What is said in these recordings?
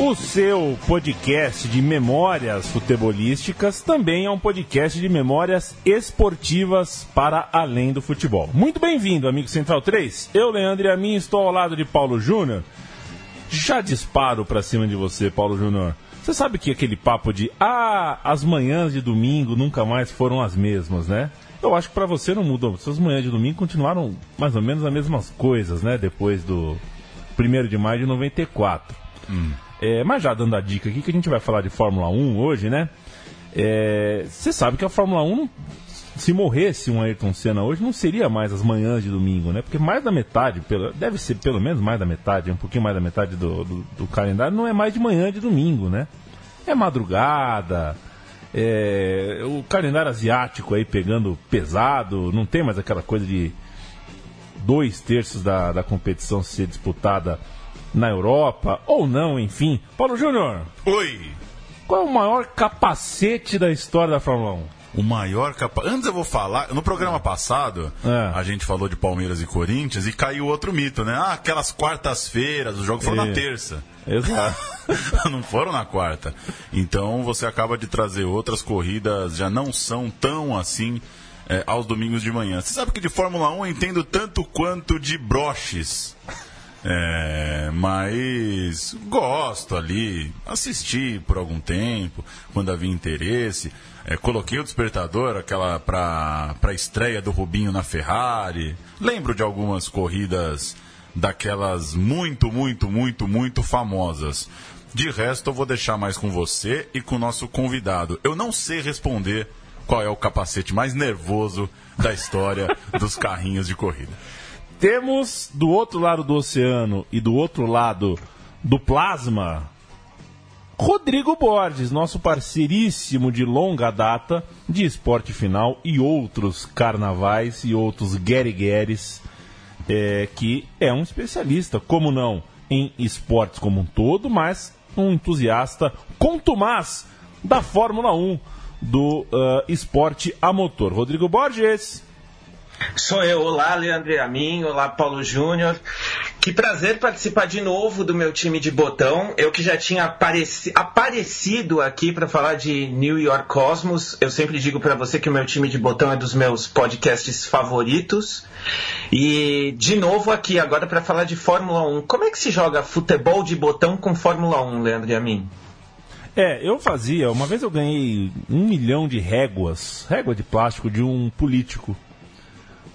O seu podcast de memórias futebolísticas também é um podcast de memórias esportivas para além do futebol. Muito bem-vindo, amigo Central 3. Eu, Leandro e a mim, estou ao lado de Paulo Júnior. Já disparo para cima de você, Paulo Júnior. Você sabe que aquele papo de ah, as manhãs de domingo nunca mais foram as mesmas, né? Eu acho que para você não mudou. Suas manhãs de domingo continuaram mais ou menos as mesmas coisas, né? Depois do 1 de maio de 94. Hum. É, mas já dando a dica aqui, que a gente vai falar de Fórmula 1 hoje, né? Você é, sabe que a Fórmula 1, se morresse um Ayrton Senna hoje, não seria mais as manhãs de domingo, né? Porque mais da metade, pelo, deve ser pelo menos mais da metade, um pouquinho mais da metade do, do, do calendário, não é mais de manhã de domingo, né? É madrugada, é, o calendário asiático aí pegando pesado, não tem mais aquela coisa de dois terços da, da competição ser disputada na Europa, ou não, enfim. Paulo Júnior. Oi. Qual é o maior capacete da história da Fórmula 1? O maior capacete. Antes eu vou falar. No programa passado, é. a gente falou de Palmeiras e Corinthians e caiu outro mito, né? Ah, aquelas quartas-feiras, os jogos foram é. na terça. Exato. não foram na quarta. Então você acaba de trazer outras corridas, já não são tão assim é, aos domingos de manhã. Você sabe que de Fórmula 1 eu entendo tanto quanto de broches. É, mas gosto ali, assisti por algum tempo, quando havia interesse. É, coloquei o despertador, aquela para a estreia do Rubinho na Ferrari. Lembro de algumas corridas daquelas muito, muito, muito, muito famosas. De resto, eu vou deixar mais com você e com o nosso convidado. Eu não sei responder qual é o capacete mais nervoso da história dos carrinhos de corrida. Temos do outro lado do oceano e do outro lado do plasma, Rodrigo Borges, nosso parceiríssimo de longa data de esporte final e outros carnavais e outros guerigueres, é, que é um especialista, como não, em esportes como um todo, mas um entusiasta contumaz da Fórmula 1 do uh, esporte a motor. Rodrigo Borges. Sou eu. Olá, Leandro Amin. Olá, Paulo Júnior. Que prazer participar de novo do meu time de botão. Eu que já tinha apareci aparecido aqui para falar de New York Cosmos. Eu sempre digo para você que o meu time de botão é dos meus podcasts favoritos. E de novo aqui agora para falar de Fórmula 1. Como é que se joga futebol de botão com Fórmula 1, Leandro Amin? É, eu fazia. Uma vez eu ganhei um milhão de réguas, régua de plástico de um político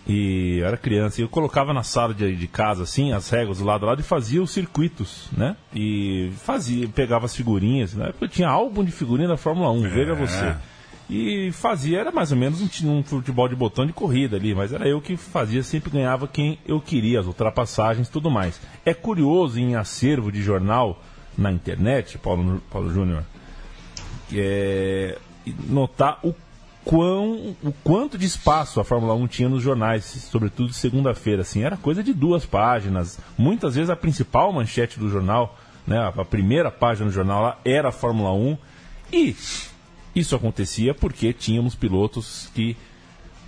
e eu era criança, e eu colocava na sala de, de casa, assim, as regras do lado do lado e fazia os circuitos, né? E fazia, pegava as figurinhas, né? Eu tinha álbum de figurinha da Fórmula 1, é. veja você. E fazia, era mais ou menos um, um, futebol de botão de corrida ali, mas era eu que fazia, sempre ganhava quem eu queria, as ultrapassagens tudo mais. É curioso em acervo de jornal na internet, Paulo, Paulo Júnior, é, notar o quão, o quanto de espaço a Fórmula 1 tinha nos jornais, sobretudo segunda-feira. Assim, era coisa de duas páginas. Muitas vezes a principal manchete do jornal, né, a primeira página do jornal lá era a Fórmula 1. E isso acontecia porque tínhamos pilotos que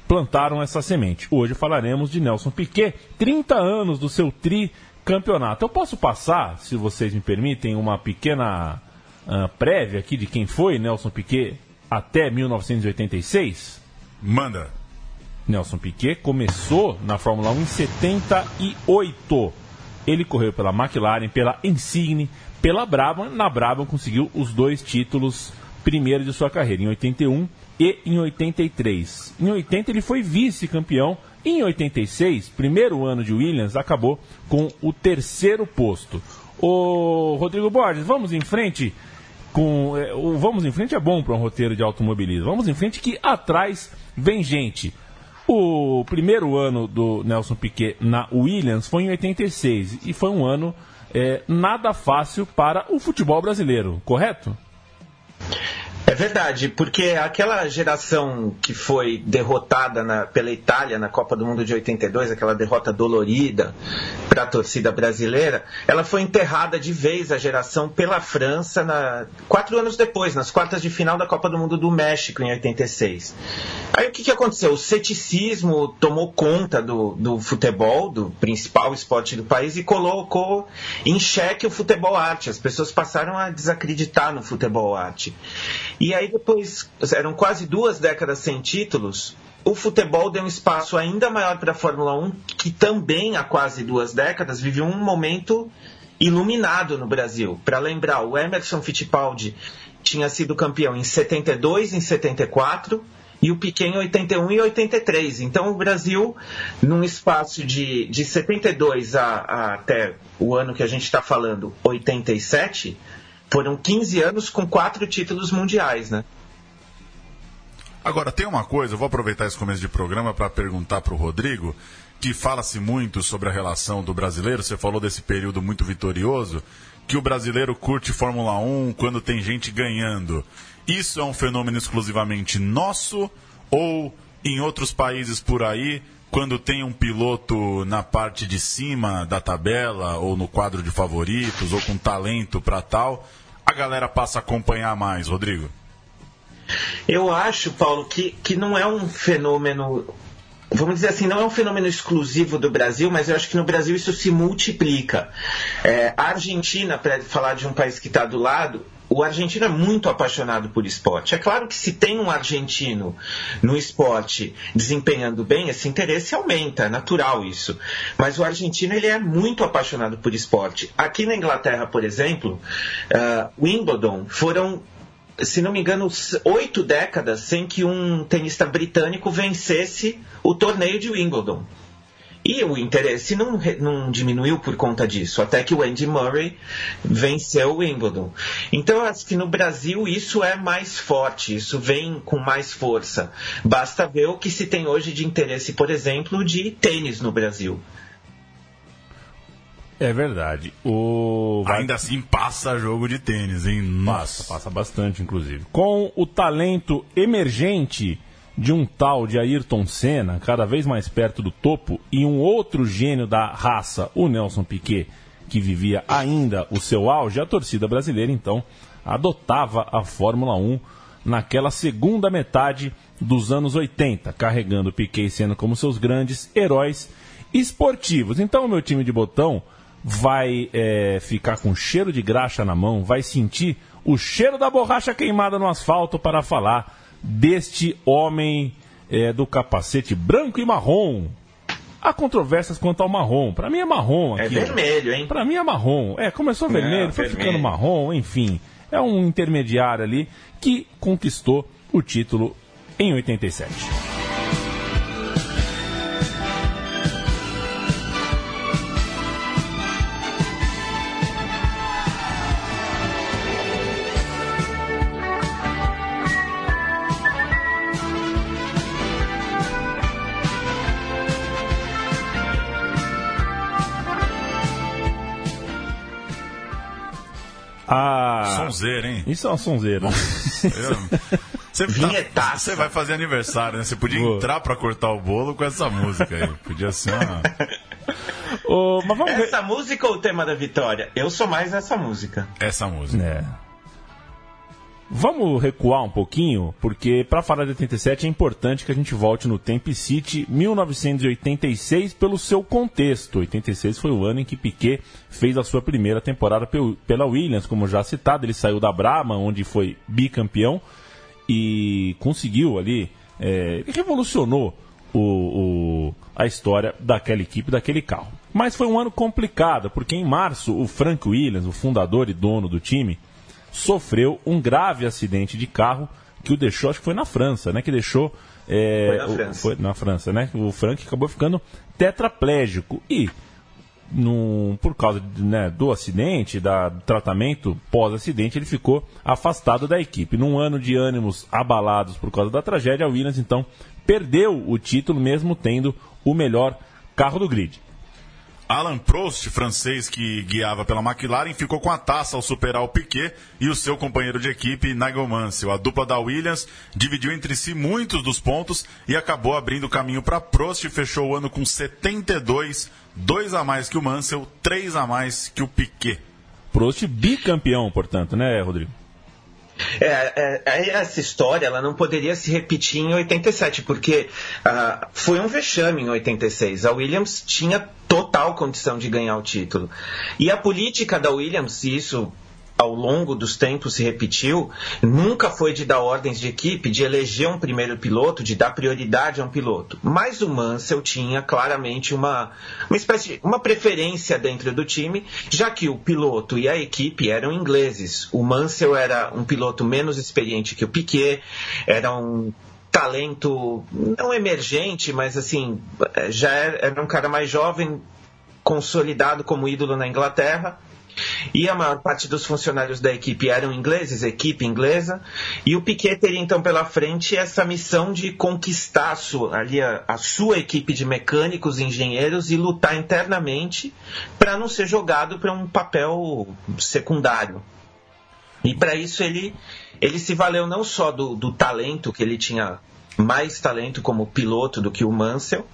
plantaram essa semente. Hoje falaremos de Nelson Piquet, 30 anos do seu tri-campeonato. Eu posso passar, se vocês me permitem, uma pequena uh, prévia aqui de quem foi Nelson Piquet até 1986? Manda. Nelson Piquet começou na Fórmula 1 em 78. Ele correu pela McLaren, pela Insigne, pela Brabham. Na Brabham conseguiu os dois títulos primeiros de sua carreira, em 81 e em 83. Em 80 ele foi vice-campeão. Em 86, primeiro ano de Williams, acabou com o terceiro posto. O Rodrigo Borges, vamos em frente com é, o Vamos em Frente é bom para um roteiro de automobilismo. Vamos em frente que atrás vem gente. O primeiro ano do Nelson Piquet na Williams foi em 86 e foi um ano é, nada fácil para o futebol brasileiro, correto? É verdade, porque aquela geração que foi derrotada na, pela Itália na Copa do Mundo de 82, aquela derrota dolorida para a torcida brasileira, ela foi enterrada de vez a geração pela França na, quatro anos depois, nas quartas de final da Copa do Mundo do México em 86. Aí o que, que aconteceu? O ceticismo tomou conta do, do futebol, do principal esporte do país, e colocou em xeque o futebol arte. As pessoas passaram a desacreditar no futebol arte. E aí depois, eram quase duas décadas sem títulos, o futebol deu um espaço ainda maior para a Fórmula 1, que também há quase duas décadas viveu um momento iluminado no Brasil. Para lembrar, o Emerson Fittipaldi tinha sido campeão em 72, em 74 e o Piquet em 81 e 83. Então o Brasil, num espaço de, de 72 a, a até o ano que a gente está falando, 87, foram 15 anos com quatro títulos mundiais, né? Agora, tem uma coisa, eu vou aproveitar esse começo de programa para perguntar para o Rodrigo, que fala-se muito sobre a relação do brasileiro, você falou desse período muito vitorioso, que o brasileiro curte Fórmula 1 quando tem gente ganhando. Isso é um fenômeno exclusivamente nosso ou em outros países por aí, quando tem um piloto na parte de cima da tabela ou no quadro de favoritos ou com talento para tal, a galera passa a acompanhar mais, Rodrigo? Eu acho, Paulo, que, que não é um fenômeno vamos dizer assim, não é um fenômeno exclusivo do Brasil, mas eu acho que no Brasil isso se multiplica. É, a Argentina, para falar de um país que está do lado, o argentino é muito apaixonado por esporte. É claro que se tem um argentino no esporte desempenhando bem, esse interesse aumenta, é natural isso. Mas o argentino ele é muito apaixonado por esporte. Aqui na Inglaterra, por exemplo, uh, Wimbledon foram se não me engano, oito décadas sem que um tenista britânico vencesse o torneio de Wimbledon. E o interesse não, não diminuiu por conta disso, até que o Andy Murray venceu o Wimbledon. Então, eu acho que no Brasil isso é mais forte, isso vem com mais força. Basta ver o que se tem hoje de interesse, por exemplo, de tênis no Brasil. É verdade. O... Ainda assim passa jogo de tênis, hein? Nossa. Passa, passa bastante, inclusive. Com o talento emergente de um tal de Ayrton Senna, cada vez mais perto do topo, e um outro gênio da raça, o Nelson Piquet, que vivia ainda o seu auge, a torcida brasileira então adotava a Fórmula 1 naquela segunda metade dos anos 80, carregando Piquet e Senna como seus grandes heróis esportivos. Então o meu time de botão vai é, ficar com cheiro de graxa na mão, vai sentir o cheiro da borracha queimada no asfalto para falar deste homem é, do capacete branco e marrom. Há controvérsias quanto ao marrom. Para mim é marrom é aqui. É vermelho, hein? Para mim é marrom. É, começou vermelho, Não, foi vermelho. ficando marrom, enfim. É um intermediário ali que conquistou o título em 87. Ah, sonzeira, hein? Isso é uma sonzeira. Você, tá, você vai fazer aniversário, né? Você podia Boa. entrar para cortar o bolo com essa música aí. Podia ser uma. oh, mas vamos essa ver... música ou o tema da vitória? Eu sou mais essa música. Essa música. É. Vamos recuar um pouquinho, porque para falar de 87 é importante que a gente volte no tempo e cite 1986 pelo seu contexto. 86 foi o ano em que Piquet fez a sua primeira temporada pela Williams, como já citado. Ele saiu da Brahma, onde foi bicampeão, e conseguiu ali, é, revolucionou o, o, a história daquela equipe, daquele carro. Mas foi um ano complicado, porque em março o Frank Williams, o fundador e dono do time, sofreu um grave acidente de carro que o deixou, acho que foi na França, né? Que deixou. É, foi, na França. O, foi na França, né? O Frank acabou ficando tetraplégico. E num, por causa né, do acidente, da, do tratamento pós-acidente, ele ficou afastado da equipe. Num ano de ânimos abalados por causa da tragédia, a Williams então perdeu o título, mesmo tendo o melhor carro do grid. Alan Prost, francês que guiava pela McLaren, ficou com a taça ao superar o Piquet e o seu companheiro de equipe, Nigel Mansell. A dupla da Williams dividiu entre si muitos dos pontos e acabou abrindo caminho para Prost e fechou o ano com 72, dois a mais que o Mansell, três a mais que o Piquet. Prost bicampeão, portanto, né, Rodrigo? É, é, essa história ela não poderia se repetir em 87, porque uh, foi um vexame em 86. A Williams tinha total condição de ganhar o título. E a política da Williams, isso ao longo dos tempos se repetiu, nunca foi de dar ordens de equipe, de eleger um primeiro piloto, de dar prioridade a um piloto. Mas o Mansell tinha claramente uma, uma espécie de, uma preferência dentro do time, já que o piloto e a equipe eram ingleses. O Mansell era um piloto menos experiente que o Piquet, era um talento não emergente, mas assim, já era, era um cara mais jovem, consolidado como ídolo na Inglaterra e a maior parte dos funcionários da equipe eram ingleses, equipe inglesa, e o Piquet teria então pela frente essa missão de conquistar a sua, ali a, a sua equipe de mecânicos, engenheiros e lutar internamente para não ser jogado para um papel secundário. E para isso ele, ele se valeu não só do, do talento, que ele tinha mais talento como piloto do que o Mansell,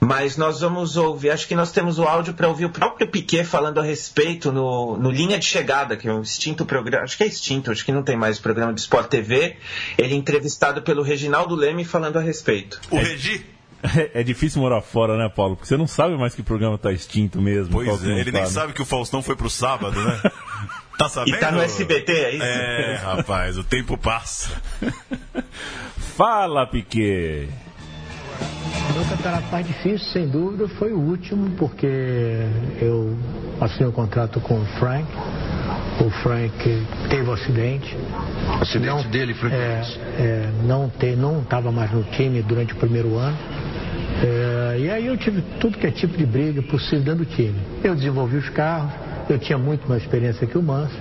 mas nós vamos ouvir, acho que nós temos o áudio para ouvir o próprio Piquet falando a respeito no, no Linha de Chegada, que é um extinto programa, acho que é extinto, acho que não tem mais programa de Sport TV. Ele é entrevistado pelo Reginaldo Leme falando a respeito. O Regi? É, é, difícil morar fora, né, Paulo? Porque você não sabe mais que programa tá extinto mesmo. Pois é, ele nem sabe que o Faustão foi pro sábado, né? Tá sabendo? E tá no SBT, é isso? É, rapaz, o tempo passa. Fala, Piquet! O meu campeonato mais difícil, sem dúvida, foi o último, porque eu assinei um contrato com o Frank. O Frank teve um acidente. O acidente não, dele, Frank? É, é, não estava mais no time durante o primeiro ano. É, e aí eu tive tudo que é tipo de briga possível dentro do time. Eu desenvolvi os carros, eu tinha muito mais experiência que o Manso.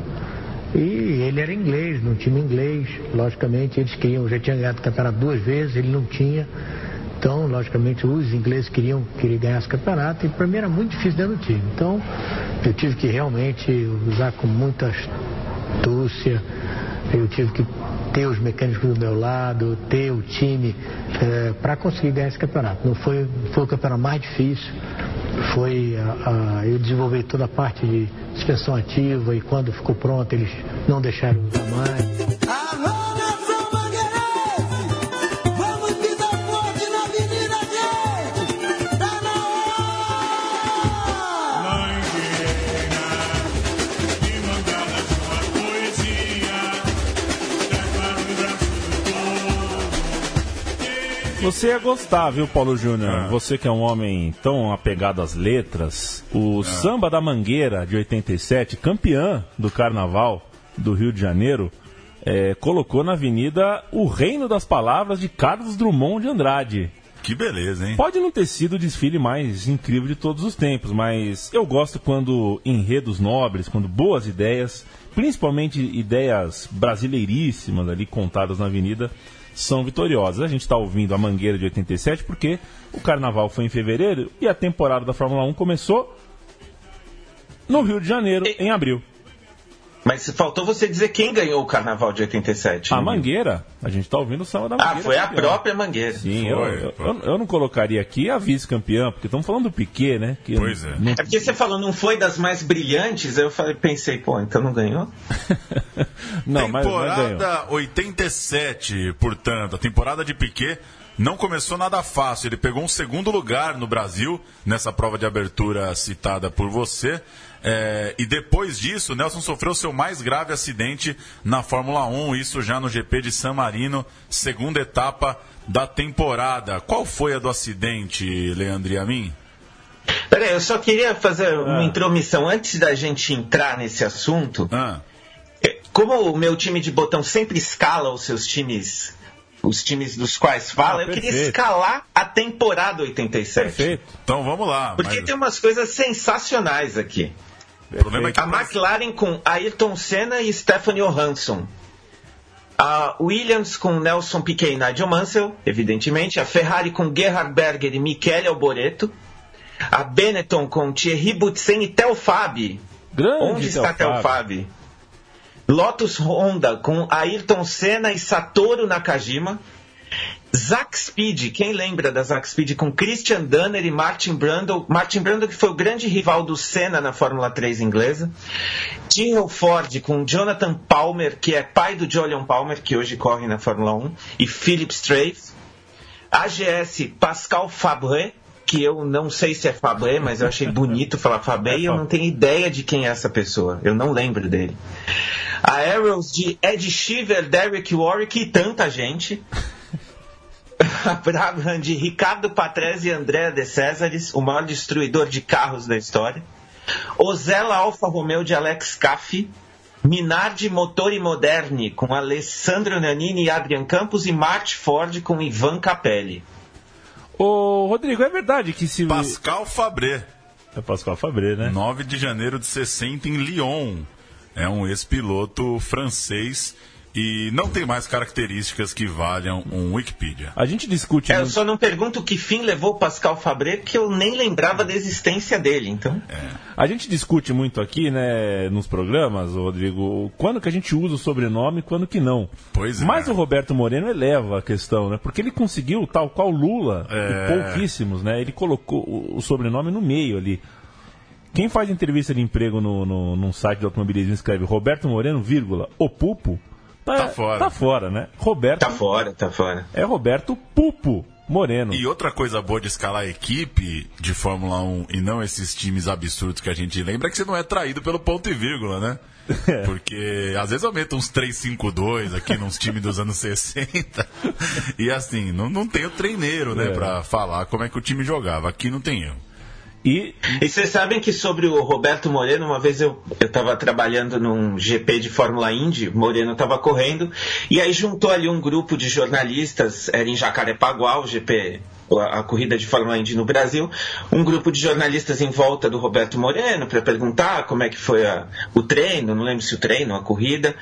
E ele era inglês, num time inglês, logicamente, eles queriam, já tinha ganhado o campeonato duas vezes, ele não tinha. Então, logicamente, os ingleses queriam, queriam ganhar esse campeonato e para mim era muito difícil dentro do time. Então, eu tive que realmente usar com muita astúcia, eu tive que ter os mecânicos do meu lado, ter o time é, para conseguir ganhar esse campeonato. Não foi, foi o campeonato mais difícil, foi a, a, eu desenvolvi toda a parte de suspensão ativa e quando ficou pronto eles não deixaram usar mais. Você ia gostar, viu, Paulo Júnior? É. Você que é um homem tão apegado às letras. O é. Samba da Mangueira, de 87, campeã do Carnaval do Rio de Janeiro, é, colocou na avenida o Reino das Palavras de Carlos Drummond de Andrade. Que beleza, hein? Pode não ter sido o desfile mais incrível de todos os tempos, mas eu gosto quando enredos nobres, quando boas ideias, principalmente ideias brasileiríssimas ali contadas na avenida, são vitoriosas. A gente está ouvindo a Mangueira de 87 porque o carnaval foi em fevereiro e a temporada da Fórmula 1 começou no Rio de Janeiro, em abril. Mas faltou você dizer quem ganhou o carnaval de 87. A Mangueira. A gente está ouvindo o samba da Mangueira. Ah, foi a própria Mangueira. Sim, eu, eu, eu, eu, não colocaria aqui a vice-campeã, porque estamos falando do Piquet, né? Que pois é. Não... É porque você falou, não foi das mais brilhantes, eu falei, pensei, pô, então não ganhou? não, temporada mas, 87, portanto, a temporada de Piquet não começou nada fácil. Ele pegou um segundo lugar no Brasil, nessa prova de abertura citada por você. É, e depois disso, Nelson sofreu seu mais grave acidente na Fórmula 1, isso já no GP de San Marino, segunda etapa da temporada. Qual foi a do acidente, Leandro e a mim? Peraí, eu só queria fazer uma ah. intromissão antes da gente entrar nesse assunto. Ah. É, como o meu time de botão sempre escala os seus times os times dos quais fala, ah, eu queria escalar a temporada 87. Perfeito. Então vamos lá. Porque mas... tem umas coisas sensacionais aqui. É que a McLaren com Ayrton Senna e Stephanie Johansson. A Williams com Nelson Piquet e Nigel Mansell, evidentemente. A Ferrari com Gerhard Berger e Michele Alboreto. A Benetton com Thierry Boutsen e Tel Fabi. Grande Onde está Tel Fabi? Lotus Honda com Ayrton Senna e Satoru Nakajima. Zack Speed, quem lembra da Zack Speed com Christian Danner e Martin Brundle? Martin Brundle que foi o grande rival do Senna na Fórmula 3 inglesa. Tyrrell Ford com Jonathan Palmer, que é pai do Jolion Palmer, que hoje corre na Fórmula 1, e Philip Strafe. AGS Pascal Fabre, que eu não sei se é Fabre, mas eu achei bonito falar Fabre e eu não tenho ideia de quem é essa pessoa. Eu não lembro dele. A Arrows de Ed Shiver, Derek Warwick e tanta gente. De Ricardo Patrese e André de Césares, o maior destruidor de carros da história. Ozella Alfa Romeo de Alex Caffi. Minardi Motori Moderni com Alessandro Nanini e Adrian Campos e Mart Ford com Ivan Capelli. Ô, Rodrigo, é verdade que se. Pascal Fabré. É Pascal Fabré, né? 9 de janeiro de 60 em Lyon. É um ex-piloto francês e não tem mais características que valham um Wikipedia. A gente discute. É, eu só não pergunto que fim levou o Pascal Fabré, porque eu nem lembrava da existência dele, então. A gente discute muito aqui, né, nos programas, Rodrigo, quando que a gente usa o sobrenome e quando que não. Pois é. Mas o Roberto Moreno eleva a questão, né? Porque ele conseguiu, tal qual Lula, É. e pouquíssimos, né? Ele colocou o, sobrenome no meio ali. Quem faz entrevista de emprego no, no, num site de automobilismo e escreve Roberto Moreno, vírgula, o Pupo, tá, Tá fora. Tá fora, né? Roberto Tá fora, tá fora. é Roberto Pupo Moreno. E outra coisa boa de escalar a equipe de Fórmula 1 e não esses times absurdos que a gente lembra é que você não é traído pelo ponto e vírgula, né? Porque às vezes aumenta uns 352 aqui nos times dos anos 60. E assim, não, não tem o treineiro, né, É. pra falar como é que o time jogava. Aqui não tem erro. E vocês sabem que sobre o Roberto Moreno, uma vez eu estava trabalhando num GP de Fórmula Indy, Moreno estava correndo, e aí juntou ali um grupo de jornalistas, era em Jacarepaguá, o GP, a, corrida de Fórmula Indy no Brasil, um grupo de jornalistas em volta do Roberto Moreno para perguntar como é que foi a- o treino, não lembro se o treino, a corrida,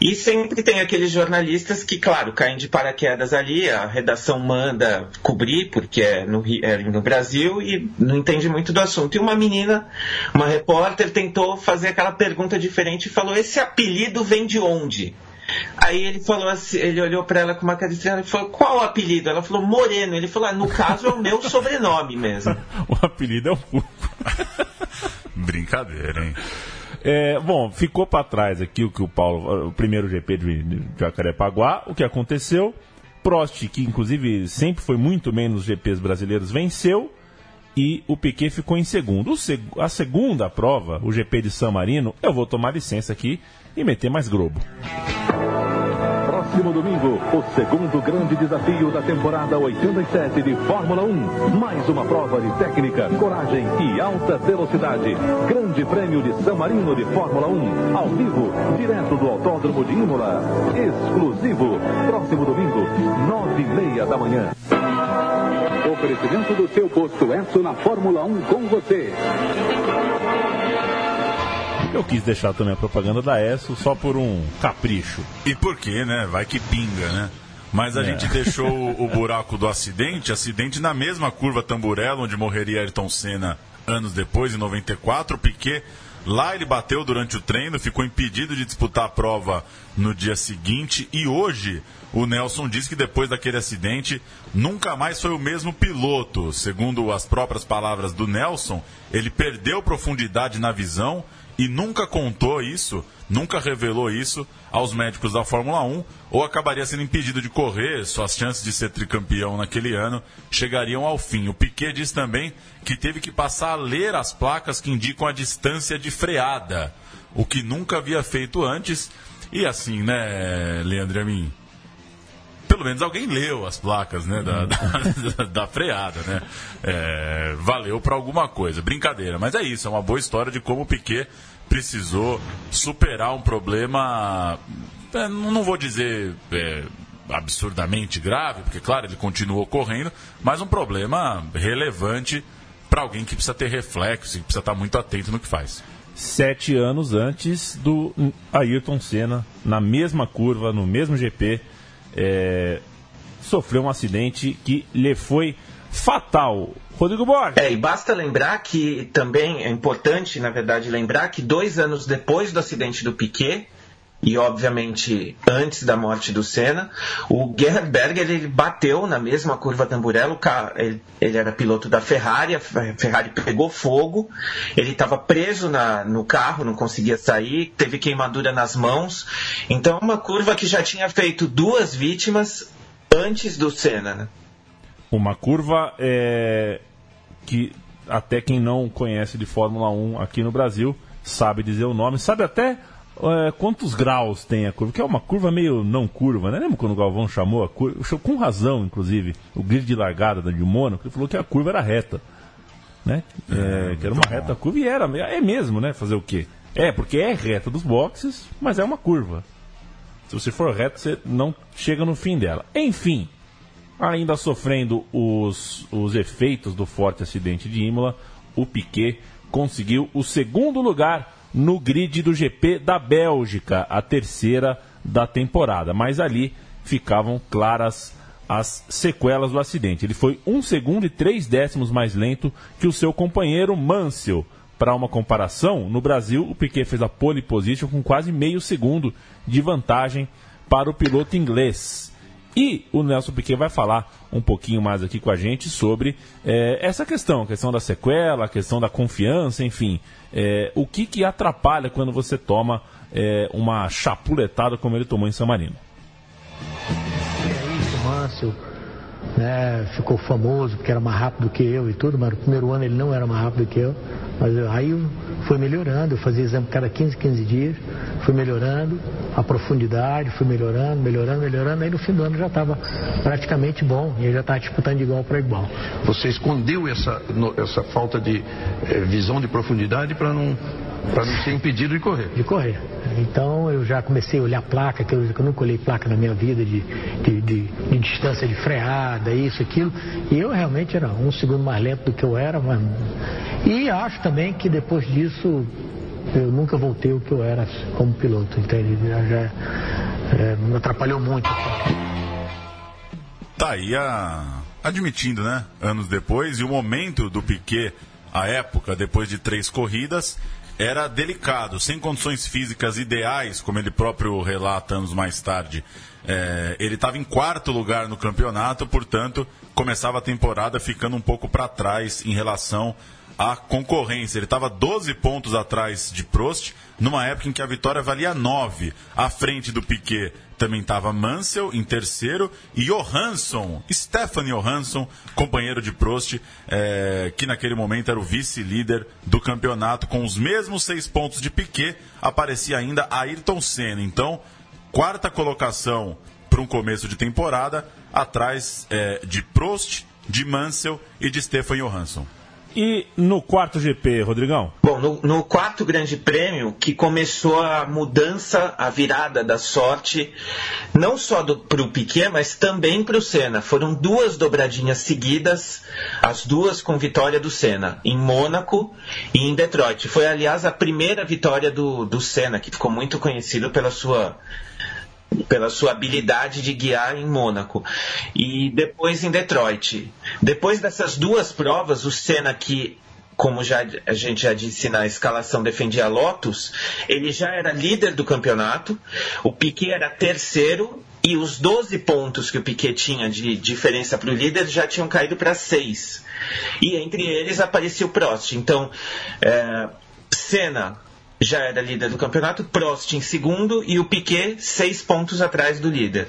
e sempre tem aqueles jornalistas que, claro, caem de paraquedas ali, a redação manda cobrir, porque é no, é no Brasil e não entende muito do assunto. E uma menina, uma repórter, tentou fazer aquela pergunta diferente e falou: Esse apelido vem de onde? Aí ele falou assim, ele olhou para ela com uma cara estranha e falou: Qual o apelido? Ela falou: Moreno. Ele falou: ah, No caso é o meu sobrenome mesmo. o apelido é o Pupo. Brincadeira, hein? É, bom, ficou para trás aqui o que o Paulo, o primeiro GP de, de Jacarepaguá, o que aconteceu. Prost, que inclusive sempre foi muito bem nos GPs brasileiros, venceu e o Piquet ficou em segundo. O seg- a segunda prova, o GP de San Marino, eu vou tomar licença aqui e meter mais globo. Próximo domingo, o segundo grande desafio da temporada 87 de Fórmula 1. Mais uma prova de técnica, coragem e alta velocidade. Grande Prêmio de San Marino de Fórmula 1. Ao vivo, direto do Autódromo de Imola. Exclusivo. Próximo domingo, nove e meia da manhã. Oferecimento do seu posto Esso na Fórmula 1 com você. Eu quis deixar também a propaganda da ESSO só por um capricho. E por quê, né? Vai que pinga, né? Mas a É. gente deixou o, buraco do acidente, acidente na mesma curva Tamburello, onde morreria Ayrton Senna anos depois, em 94. O Piquet, lá ele bateu durante o treino, ficou impedido de disputar a prova no dia seguinte. E hoje, o Nelson diz que depois daquele acidente, nunca mais foi o mesmo piloto. Segundo as próprias palavras do Nelson, ele perdeu profundidade na visão e nunca contou isso, nunca revelou isso aos médicos da Fórmula 1, ou acabaria sendo impedido de correr, suas chances de ser tricampeão naquele ano chegariam ao fim. O Piquet diz também que teve que passar a ler as placas que indicam a distância de freada, o que nunca havia feito antes. E assim, né, Leandro a mim? Pelo menos alguém leu as placas né, da, da, da freada, né? É, valeu para alguma coisa. Brincadeira, mas é isso, é uma boa história de como o Piquet precisou superar um problema, é, não vou dizer é, absurdamente grave, porque, claro, ele continuou correndo, mas um problema relevante para alguém que precisa ter reflexo e precisa estar muito atento no que faz. Sete anos antes do Ayrton Senna, na mesma curva, no mesmo GP, é, sofreu um acidente que lhe foi fatal. Rodrigo Borges. É, e basta lembrar que também é importante, na verdade, lembrar que dois anos depois do acidente do Piquet, e obviamente antes da morte do Senna, o Gerhard Berger ele bateu na mesma curva Tamburello, ele, ele era piloto da Ferrari, a Ferrari pegou fogo, ele estava preso na, no carro, não conseguia sair, teve queimadura nas mãos, então uma curva que já tinha feito duas vítimas antes do Senna. Né? Uma curva é, que até quem não conhece de Fórmula 1 aqui no Brasil sabe dizer o nome, sabe até é, quantos graus tem a curva, que é uma curva meio não curva, né? Lembra quando o Galvão chamou a curva? Com razão, inclusive, o grid de largada da de Mônaco, ele falou que a curva era reta. Né? É, que era uma reta curva e era, é mesmo, né? Fazer o quê? É, porque é reta dos boxes, mas é uma curva. Se você for reto, você não chega no fim dela. Enfim, ainda sofrendo os, os efeitos do forte acidente de Imola, o Piquet conseguiu o segundo lugar no grid do GP da Bélgica, a terceira da temporada. Mas ali ficavam claras as sequelas do acidente. Ele foi um segundo e três décimos mais lento que o seu companheiro Mansell. Para uma comparação, no Brasil, o Piquet fez a pole position com quase meio segundo de vantagem para o piloto inglês. E o Nelson Piquet vai falar um pouquinho mais aqui com a gente sobre é, essa questão, a questão da sequela, a questão da confiança, enfim. É, o que, que atrapalha quando você toma é, uma chapuletada como ele tomou em San Marino? É isso, Márcio né, ficou famoso porque era mais rápido que eu e tudo, mas no primeiro ano ele não era mais rápido que eu. Mas aí foi melhorando, eu fazia exame cada 15, 15 dias, fui melhorando, a profundidade, fui melhorando, melhorando, melhorando, aí no fim do ano já estava praticamente bom, e já estava disputando de igual para igual. Você escondeu essa, essa falta de eh, visão de profundidade para não para não ser impedido de correr. De correr. Então eu já comecei a olhar placa, que eu, eu nunca olhei placa na minha vida de, de, de, de, distância de freada, isso, aquilo. E eu realmente era um segundo mais lento do que eu era. Mas... E acho também que depois disso eu nunca voltei o que eu era como piloto. Entende? Já, já é, me atrapalhou muito. Tá aí a... admitindo, né? Anos depois, e o momento do Piquet, a época, depois de três corridas, era delicado, sem condições físicas ideais, como ele próprio relata anos mais tarde. É, ele estava em quarto lugar no campeonato, portanto, começava a temporada ficando um pouco para trás em relação à concorrência. Ele estava 12 pontos atrás de Prost, numa época em que a vitória valia 9, à frente do Piquet também estava Mansell em terceiro e Johansson, Stefan Johansson, companheiro de Prost, é, que naquele momento era o vice-líder do campeonato, com os mesmos seis pontos de Piquet, aparecia ainda Ayrton Senna. Então, quarta colocação para um começo de temporada, atrás é, de Prost, de Mansell e de Stefan Johansson. E no quarto GP, Rodrigão? Bom, no, no quarto grande prêmio, que começou a mudança, a virada da sorte, não só para o Piquet, mas também para o Senna. Foram duas dobradinhas seguidas, as duas com vitória do Senna, em Mônaco e em Detroit. Foi, aliás, a primeira vitória do, do Senna, que ficou muito conhecido pela sua pela sua habilidade de guiar em Mônaco e depois em Detroit. Depois dessas duas provas, o Senna que como já, a gente já disse na escalação defendia Lotus, ele já era líder do campeonato, o Piquet era terceiro e os 12 pontos que o Piquet tinha de diferença para o líder já tinham caído para seis. E entre eles aparecia o Prost. Então, é, Senna já era líder do campeonato, Prost em segundo e o Piquet seis pontos atrás do líder.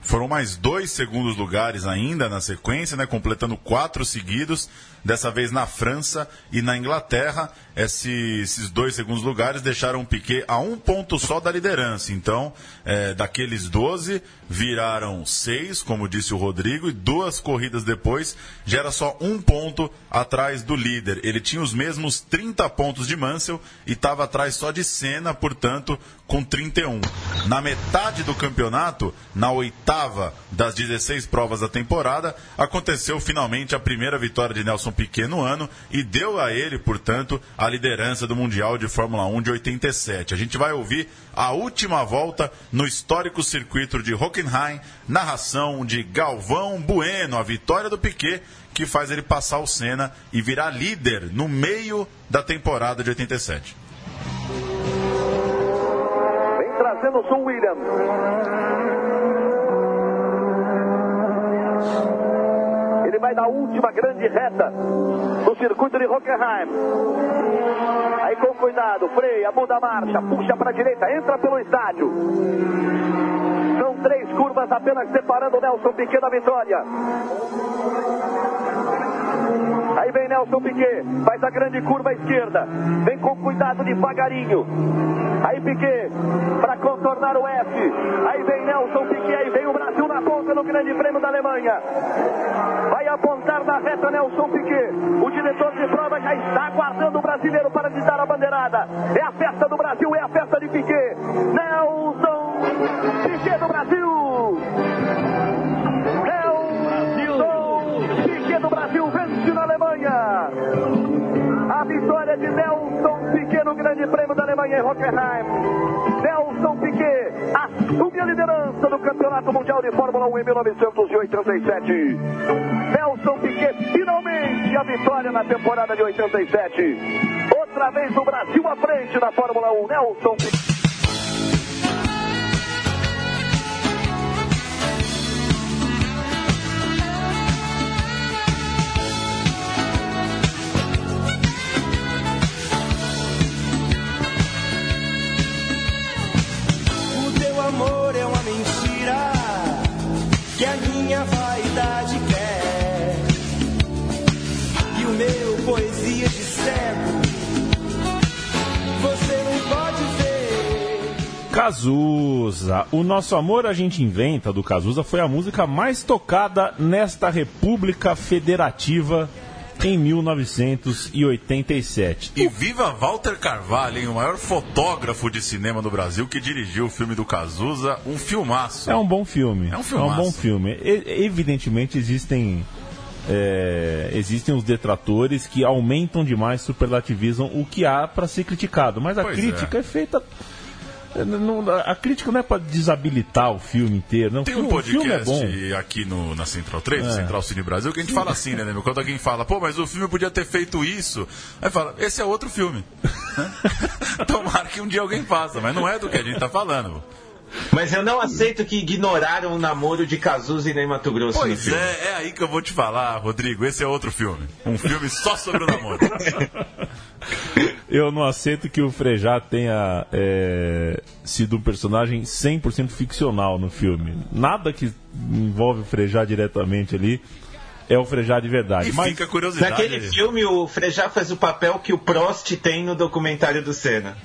Foram mais dois segundos lugares ainda na sequência, né, completando quatro seguidos dessa vez na França e na Inglaterra. Esse, esses dois segundos lugares deixaram o Piquet a um ponto só da liderança. Então, é, daqueles 12, viraram seis, como disse o Rodrigo, e duas corridas depois já era só um ponto atrás do líder. Ele tinha os mesmos 30 pontos de Mansell e estava atrás só de Senna, portanto, com 31. Na metade do campeonato, na oitava das 16 provas da temporada, aconteceu finalmente a primeira vitória de Nelson Piquet no ano e deu a ele, portanto, a liderança do Mundial de Fórmula 1 de 87. A gente vai ouvir a última volta no histórico circuito de Hockenheim, narração de Galvão Bueno, a vitória do Piquet, que faz ele passar o Senna e virar líder no meio da temporada de 87. Vem trazendo o Williams. Vai na última grande reta no circuito de Hockenheim. Aí com cuidado, freia, muda a marcha, puxa para a direita, entra pelo estádio. São três curvas apenas separando o Nelson Piquet da vitória. Aí vem Nelson Piquet, faz a grande curva à esquerda. Vem com cuidado devagarinho. Aí Piquet para contornar o F. Aí vem Nelson Piquet, aí vem o Brasil na ponta no Grande Prêmio da Alemanha. Vai apontar na reta Nelson Piquet. O diretor de prova já está aguardando o brasileiro para lhe dar a bandeirada. É a festa do Brasil, é a festa de Piquet. Nelson Piquet do Brasil. Nelson Piquet do Brasil vence na Alemanha. A vitória de Nelson Piquet no Grande Prêmio da Alemanha em Hockenheim. Nelson Piquet assume a liderança do Campeonato Mundial de Fórmula 1 em 1987. Nelson Piquet finalmente a vitória na temporada de 87. Outra vez o Brasil à frente na Fórmula 1. Nelson Piquet. Amor é uma mentira que a minha vaidade quer. E o meu poesia de cego, você não pode ver. Cazuza. O Nosso Amor a gente inventa do Cazuza foi a música mais tocada nesta República Federativa em 1987. E viva Walter Carvalho, hein, o maior fotógrafo de cinema do Brasil que dirigiu o filme do Cazuza, um filmaço. É um bom filme. É um É filmaço. um bom filme. E- evidentemente existem é, existem os detratores que aumentam demais, superlativizam o que há para ser criticado. Mas a Pois crítica é, feita. É, não- a crítica não é para desabilitar o filme inteiro. Não. Tem um é podcast bom. aqui no, na Central 3, É. Central Cine Brasil, que a gente fala assim, né, Nemo? Quando alguém fala, pô, mas o filme podia ter feito isso. Aí fala, esse é outro filme. Tomara que um dia alguém faça, mas não é do que a gente tá falando. Mas eu não aceito que ignoraram o namoro de Cazuza e Ney Mato Grosso no Pois filme. é, é aí que eu vou te falar, Rodrigo. Esse é outro filme. Um filme só sobre o namoro. Eu não aceito que o Frejá tenha é, sido um personagem 100% ficcional no filme. Nada que envolve o Frejá diretamente ali é o Frejá de verdade. E Mas fica a curiosidade. Naquele filme, o Frejá faz o papel que o Prost tem no documentário do Senna.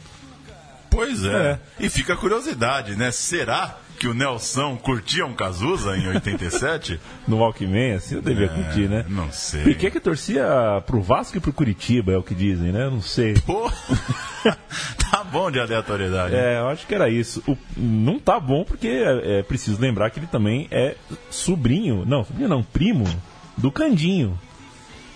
Pois é. E fica a curiosidade, né? Será que o Nelson curtia um Cazuza em 87? no Walkman, assim, eu devia curtir, né? É, Não sei. Piquet que torcia pro Vasco e pro Curitiba, é o que dizem, né? Não sei. Pô, tá bom de aleatoriedade. É, eu acho que era isso. O- não tá bom porque é, é preciso lembrar que ele também é sobrinho, não, sobrinho não, primo do Candinho.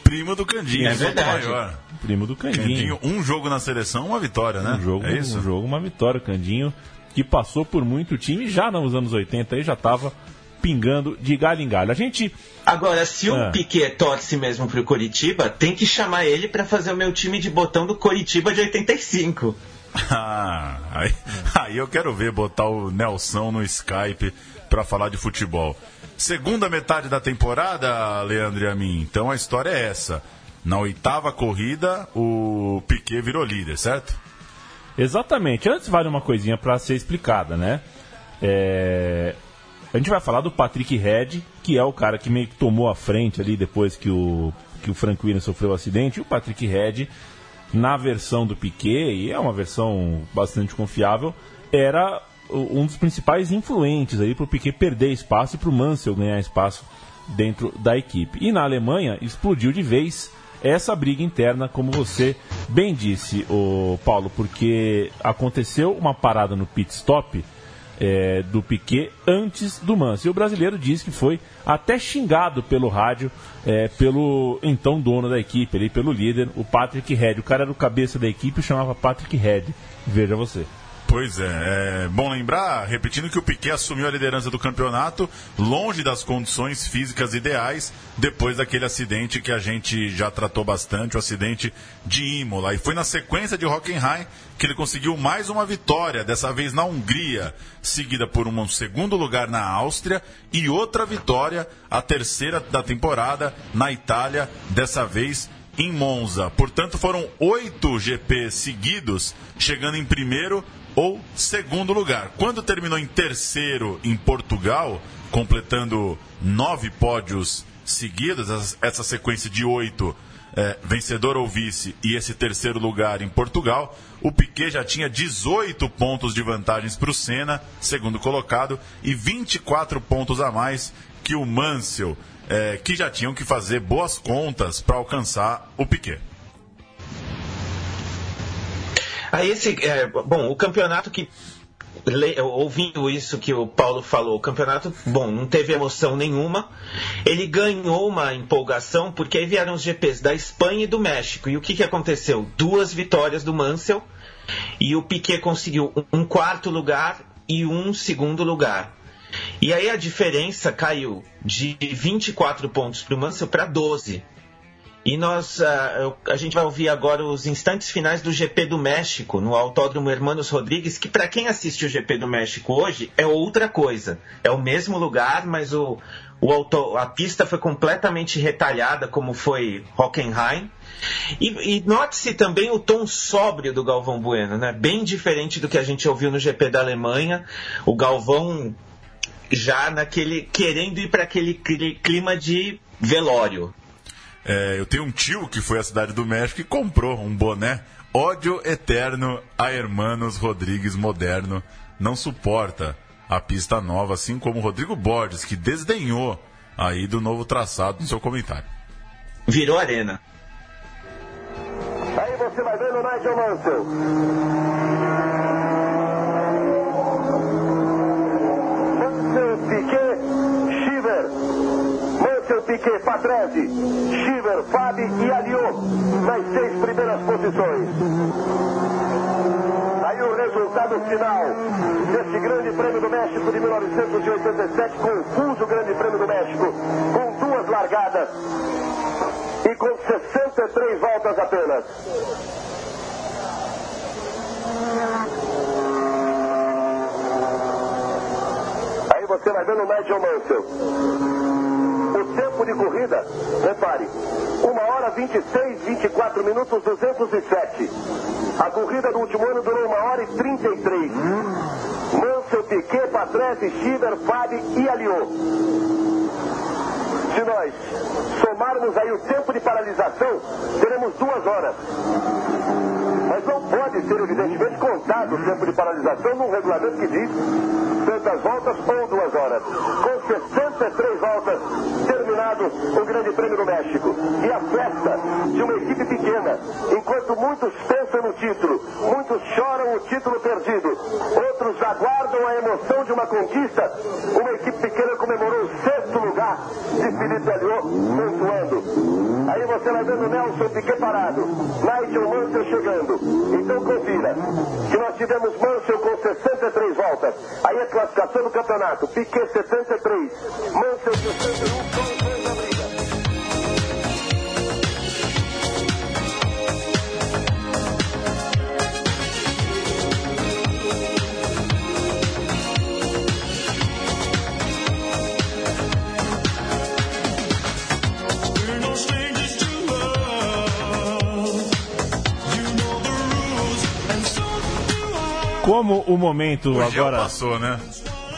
Primo do Candinho, É que verdade. maior. Primo do Candinho. Candinho, um jogo na seleção, uma vitória, né? Um jogo, é isso? um jogo, uma vitória. Candinho, que passou por muito time, já nos anos 80 aí já tava pingando de galho em galho. A gente. Agora, se o Ah. Piquet torce mesmo pro Coritiba, tem que chamar ele pra fazer o meu time de botão do Coritiba de 85. Ah, aí, aí eu quero ver botar o Nelson no Skype pra falar de futebol. Segunda metade da temporada, Leandro e a mim. Então a história é essa. Na oitava corrida, o Piquet virou líder, certo? Exatamente. Antes vale uma coisinha para ser explicada, né? É, A gente vai falar do Patrick Red, que é o cara que meio que tomou a frente ali depois que o, que o Frank Williams sofreu o acidente. E o Patrick Red, na versão do Piquet, e é uma versão bastante confiável, era um dos principais influentes aí para o Piquet perder espaço e para o Mansell ganhar espaço dentro da equipe. E na Alemanha explodiu de vez essa briga interna, como você bem disse, o Paulo, porque aconteceu uma parada no pit stop é, do Piquet antes do Mansell. E o brasileiro diz que foi até xingado pelo rádio, é, pelo então dono da equipe, ali, pelo líder, o Patrick Head. O cara era o cabeça da equipe e chamava Patrick Head. Veja você. Pois é, é bom lembrar, repetindo que o Piquet assumiu a liderança do campeonato longe das condições físicas ideais, depois daquele acidente que a gente já tratou bastante, o acidente de Imola. E foi na sequência de Hockenheim que ele conseguiu mais uma vitória, dessa vez na Hungria, seguida por um segundo lugar na Áustria e outra vitória, a terceira da temporada, na Itália, dessa vez em Monza. Portanto, foram oito GP seguidos, chegando em primeiro ou segundo lugar. Quando terminou em terceiro em Portugal, completando nove pódios seguidos, essa sequência de oito, é, vencedor ou vice, e esse terceiro lugar em Portugal, o Piquet já tinha 18 pontos de vantagens para o Senna, segundo colocado, e 24 pontos a mais que o Mansell, é, que já tinham que fazer boas contas para alcançar o Piquet. Aí esse, é, bom, o campeonato que ouvindo isso que o Paulo falou, o campeonato, bom, não teve emoção nenhuma. Ele ganhou uma empolgação porque aí vieram os GPs da Espanha e do México. E o que, que aconteceu? Duas vitórias do Mansell e o Piquet conseguiu um quarto lugar e um segundo lugar. E aí a diferença caiu de 24 pontos para o Mansell para 12. E nós, uh, a gente vai ouvir agora os instantes finais do GP do México, no Autódromo Hermanos Rodrigues, que para quem assiste o GP do México hoje é outra coisa. É o mesmo lugar, mas o, o auto, a pista foi completamente retalhada, como foi Hockenheim. E, e note-se também o tom sóbrio do Galvão Bueno, né? bem diferente do que a gente ouviu no GP da Alemanha. O Galvão já naquele querendo ir para aquele clima de velório. É, eu tenho um tio que foi à cidade do México e comprou um boné ódio eterno a Hermanos Rodrigues moderno. Não suporta a pista nova, assim como o Rodrigo Borges, que desdenhou aí do novo traçado no seu comentário. Virou arena. Aí você vai ver no Nigel. Mansell, Piquet, Shiver. Mansell, Piquet, Patrese, Shiver, Fabi e Aliot nas seis primeiras posições. Aí o resultado final deste Grande Prêmio do México de 1987, confuso Grande Prêmio do México, com duas largadas e com 63 voltas apenas. Aí você vai vendo o Nigel Mansell. Tempo de corrida, repare, 1 hora 26, 24 minutos 207. A corrida do último ano durou 1 hora e 33. Mansell, Piquet, Patrese, Schieber, Fabi e Aliot. Se nós somarmos aí o tempo de paralisação, teremos duas horas. Mas não pode ser, evidentemente, contado o tempo de paralisação num regulamento que diz tantas voltas ou duas horas. Com 63 voltas, terminado o Grande Prêmio do México. E a festa de uma equipe pequena. Enquanto muitos pensam no título, muitos choram o título perdido, outros aguardam a emoção de uma conquista, uma equipe pequena comemorou o sexto lugar de Felipe Aliot, pontuando. Aí você vai vendo Nelson Piquet parado, Nigel Mansell chegando. Então confira que nós tivemos Mansell com 63 voltas. Aí a classificação do campeonato. Piquet 73, Mansell 61, com Como o momento O gel agora passou, né?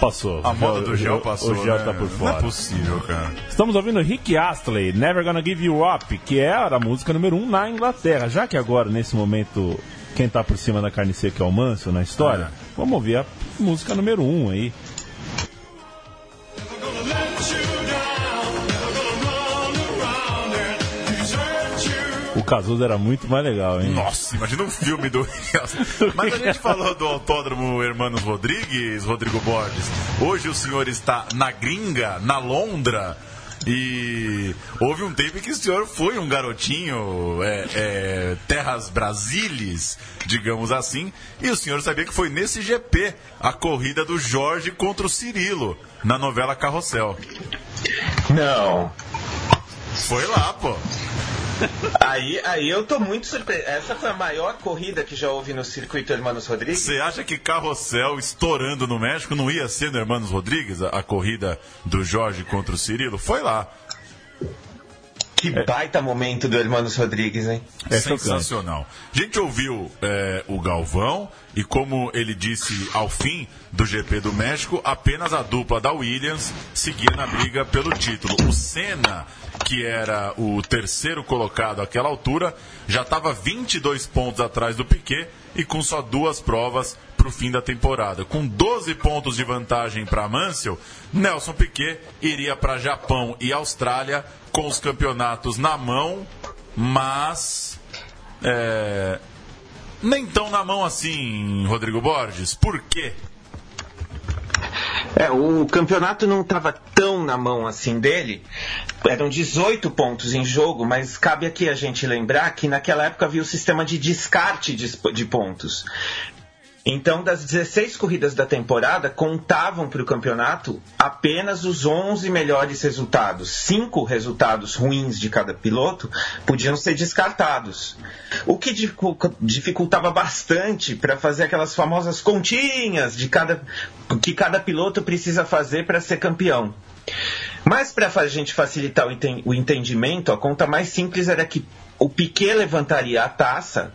passou. A moda do gel passou, O gel né? tá por Não fora. é possível, cara. Estamos ouvindo Rick Astley, Never Gonna Give You Up, que é a música número um na Inglaterra. Já que agora, nesse momento, quem tá por cima da carne seca é o Manso na história, vamos ouvir a música número um aí. O Cazuza era muito mais legal, hein? Nossa, imagina um filme do. Mas a gente falou do Autódromo Hermanos Rodrigues, Rodrigo Borges. Hoje o senhor está na gringa, na Londra. E houve um tempo em que o senhor foi um garotinho, é, é, terras brasilis, digamos assim, e o senhor sabia que foi nesse GP a corrida do Jorge contra o Cirilo, na novela Carrossel. Não. Foi lá, pô. Aí, aí eu tô muito surpreso. Essa foi a maior corrida que já houve no circuito Hermanos Rodrigues? Você acha que Carrossel estourando no México não ia ser no Hermanos Rodrigues a, a corrida do Jorge contra o Cirilo? Foi lá. Que baita momento do Hermanos Rodrigues, hein? É sensacional. A gente ouviu é, o Galvão e, como ele disse ao fim do GP do México, apenas a dupla da Williams seguia na briga pelo título. O Senna, que era o terceiro colocado àquela altura, já estava 22 pontos atrás do Piquet e com só duas provas para o fim da temporada. Com 12 pontos de vantagem para Mansell, Nelson Piquet iria para Japão e Austrália com os campeonatos na mão, mas é, nem tão na mão assim, Rodrigo Borges. Por quê? É, o campeonato não estava tão na mão assim dele. Eram 18 pontos em jogo, mas cabe aqui a gente lembrar que naquela época havia o sistema de descarte de, de pontos. Então, das 16 corridas da temporada, contavam para o campeonato apenas os 11 melhores resultados. Cinco resultados ruins de cada piloto podiam ser descartados. O que dificultava bastante para fazer aquelas famosas continhas de cada, que cada piloto precisa fazer para ser campeão. Mas para a gente facilitar o entendimento, a conta mais simples era que o Piquet levantaria a taça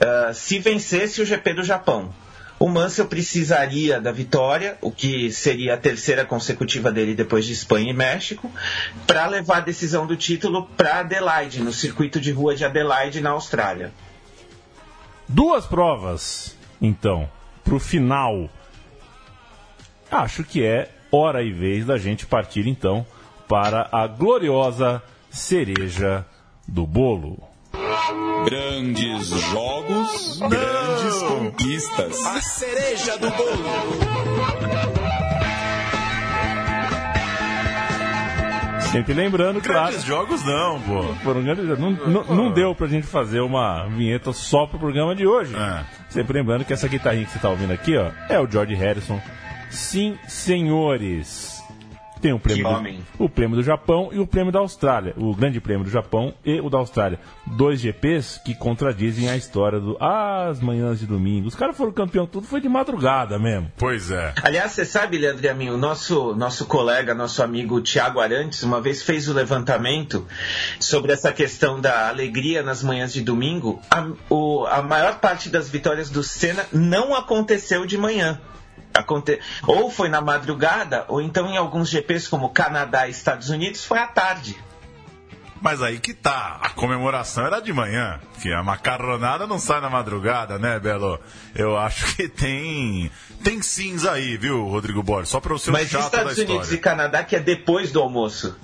uh, se vencesse o GP do Japão. O Mansell precisaria da vitória, o que seria a terceira consecutiva dele depois de Espanha e México, para levar a decisão do título para Adelaide, no circuito de rua de Adelaide, na Austrália. Duas provas, então, para o final. Acho que é hora e vez da gente partir, então, para a gloriosa cereja do bolo. Grandes jogos, Não. grandes conquistas. A cereja do bolo. Sempre lembrando, claro. Grandes jogos não, pô. Foram grandes, não, não, não deu pra gente fazer uma vinheta só pro programa de hoje. É. Sempre lembrando que essa guitarrinha que você tá ouvindo aqui, ó, é o George Harrison. Sim, senhores. Tem o prêmio, do, o prêmio do Japão e o prêmio da Austrália. O Grande Prêmio do Japão e o da Austrália. Dois GPs que contradizem a história do ah, as manhãs de domingo. Os caras foram campeão, tudo foi de madrugada mesmo. Pois é. Aliás, você sabe, Leandro e a mim, o nosso, nosso colega, nosso amigo Tiago Arantes, uma vez fez o levantamento sobre essa questão da alegria nas manhãs de domingo. A, o, a maior parte das vitórias do Senna não aconteceu de manhã. Aconte... Ou foi na madrugada, ou então em alguns GPs como Canadá e Estados Unidos foi à tarde. Mas aí que tá, a comemoração era de manhã, que a macarronada não sai na madrugada, né, Belo? Eu acho que tem tem cinza aí, viu, Rodrigo Borges? Só para o seu Mas chato Estados da Unidos e Canadá que é depois do almoço.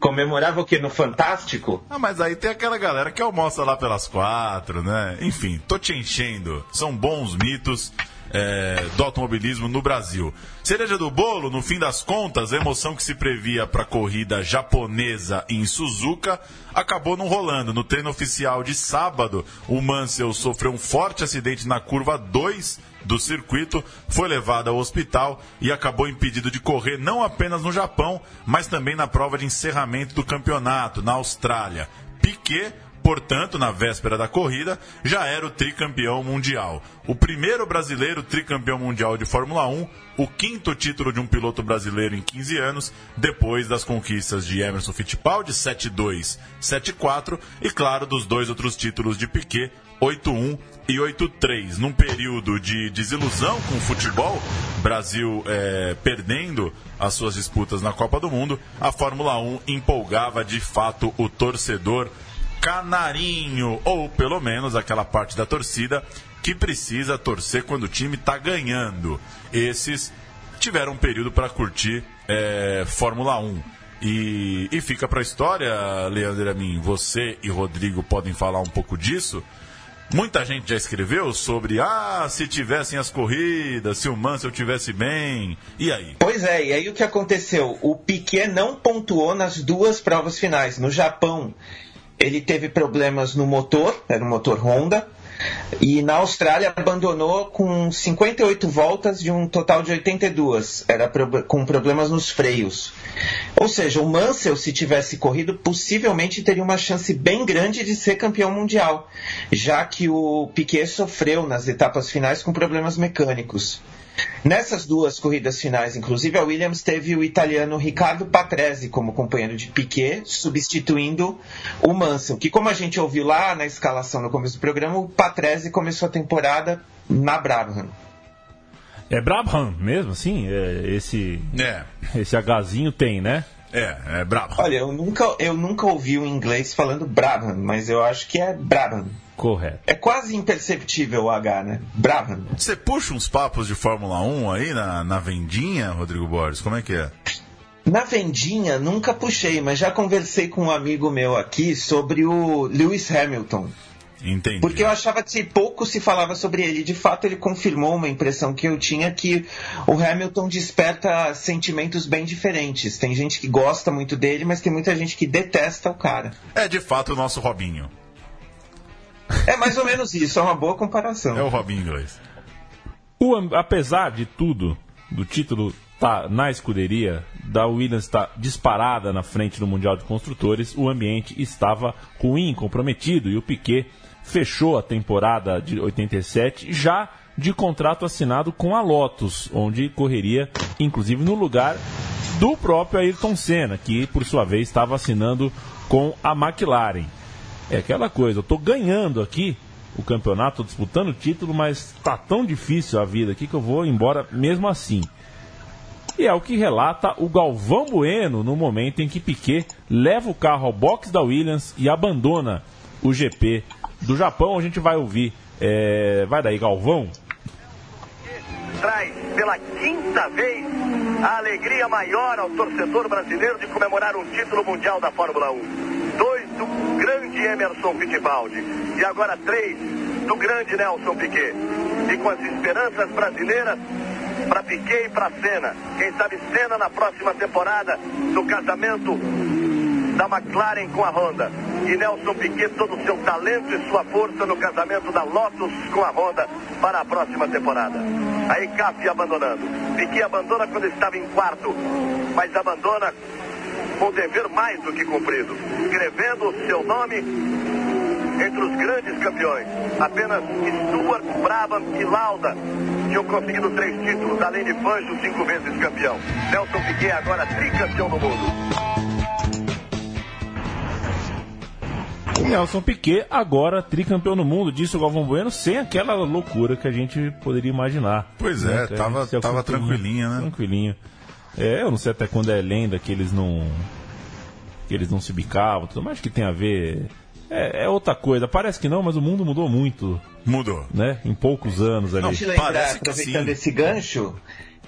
Comemorava o que? No Fantástico? Ah, mas aí tem aquela galera que almoça lá pelas quatro, né? Enfim, tô te enchendo. São bons mitos é, do automobilismo no Brasil. Cereja do bolo, no fim das contas, a emoção que se previa para a corrida japonesa em Suzuka acabou não rolando. No treino oficial de sábado, o Mansell sofreu um forte acidente na curva 2 do circuito, foi levado ao hospital e acabou impedido de correr não apenas no Japão, mas também na prova de encerramento do campeonato, na Austrália. Piquet portanto, na véspera da corrida, já era o tricampeão mundial. O primeiro brasileiro tricampeão mundial de Fórmula 1, o quinto título de um piloto brasileiro em 15 anos, depois das conquistas de Emerson Fittipaldi, 7-2, 7-4, e claro, dos dois outros títulos de Piquet, 8-1 e 8-3. Num período de desilusão com o futebol, Brasil é, perdendo as suas disputas na Copa do Mundo, a Fórmula 1 empolgava de fato o torcedor canarinho, ou pelo menos aquela parte da torcida que precisa torcer quando o time está ganhando. Esses tiveram um período para curtir é, Fórmula 1. E, e fica para a história, Leandro a mim, você e Rodrigo podem falar um pouco disso. Muita gente já escreveu sobre, ah, se tivessem as corridas, se o Mansell tivesse bem, e aí? Pois é, e aí o que aconteceu? O Piquet não pontuou nas duas provas finais. No Japão, ele teve problemas no motor, era um motor Honda, e na Austrália abandonou com 58 voltas de um total de 82, era com problemas nos freios. Ou seja, o Mansell, se tivesse corrido, possivelmente teria uma chance bem grande de ser campeão mundial, já que o Piquet sofreu nas etapas finais com problemas mecânicos. Nessas duas corridas finais, inclusive, a Williams teve o italiano Ricardo Patrese como companheiro de Piquet, substituindo o Mansell, que como a gente ouviu lá na escalação no começo do programa, o Patrese começou a temporada na Brabham. É Brabham mesmo, assim? É, esse, é. esse Hzinho tem, né? É, é Brabham. Olha, eu nunca, eu nunca ouvi um inglês falando Brabham, mas eu acho que é Brabham. Correto. É quase imperceptível o H, né? Brabham. Você puxa uns papos de Fórmula 1 aí na, na vendinha, Rodrigo Borges? Como é que é? Na vendinha, nunca puxei, mas já conversei com um amigo meu aqui sobre o Lewis Hamilton. Entendi. Porque eu achava que pouco se falava sobre ele. De fato, ele confirmou uma impressão que eu tinha que o Hamilton desperta sentimentos bem diferentes. Tem gente que gosta muito dele, mas tem muita gente que detesta o cara. É de fato o nosso Robinho. É mais ou menos isso, é uma boa comparação. É o Robinho inglês. O, apesar de tudo, do título tá na escuderia, da Williams está disparada na frente do Mundial de Construtores, o ambiente estava ruim, comprometido e o Piquet fechou a temporada de 87 já de contrato assinado com a Lotus, onde correria inclusive no lugar do próprio Ayrton Senna, que por sua vez estava assinando com a McLaren. É aquela coisa, eu estou ganhando aqui o campeonato, disputando o título, mas tá tão difícil a vida aqui que eu vou embora mesmo assim. E é o que relata o Galvão Bueno no momento em que Piquet leva o carro ao box da Williams e abandona o GP do Japão. A gente vai ouvir. É... Vai daí, Galvão. Traz pela quinta vez a alegria maior ao torcedor brasileiro de comemorar um título mundial da Fórmula 1. Dois do grande Emerson Fittipaldi e agora três do grande Nelson Piquet. E com as esperanças brasileiras para Piquet e para Senna. Quem sabe Senna na próxima temporada do casamento da McLaren com a Honda. E Nelson Piquet, todo o seu talento e sua força no casamento da Lotus com a Honda para a próxima temporada. A ECAF abandonando. Piquet abandona quando estava em quarto, mas abandona com dever mais do que cumprido, escrevendo o seu nome entre os grandes campeões. Apenas Stuart, Brabham e Lauda tinham conseguido três títulos, além de Fanjo, cinco vezes campeão. Nelson Piquet agora tricampeão do mundo. Nelson Piquet, agora tricampeão no mundo, disse o Galvão Bueno, sem aquela loucura que a gente poderia imaginar. Pois é, né? tava, tava tranquilinho, né? Tranquilinho. É, eu não sei até quando é lenda que eles não. que eles não se bicavam, tudo mais que tem a ver. É, é, outra coisa. Parece que não, mas o mundo mudou muito. Mudou. Né? Em poucos anos ali. Deixa eu lembrar, Parece aproveitando esse gancho,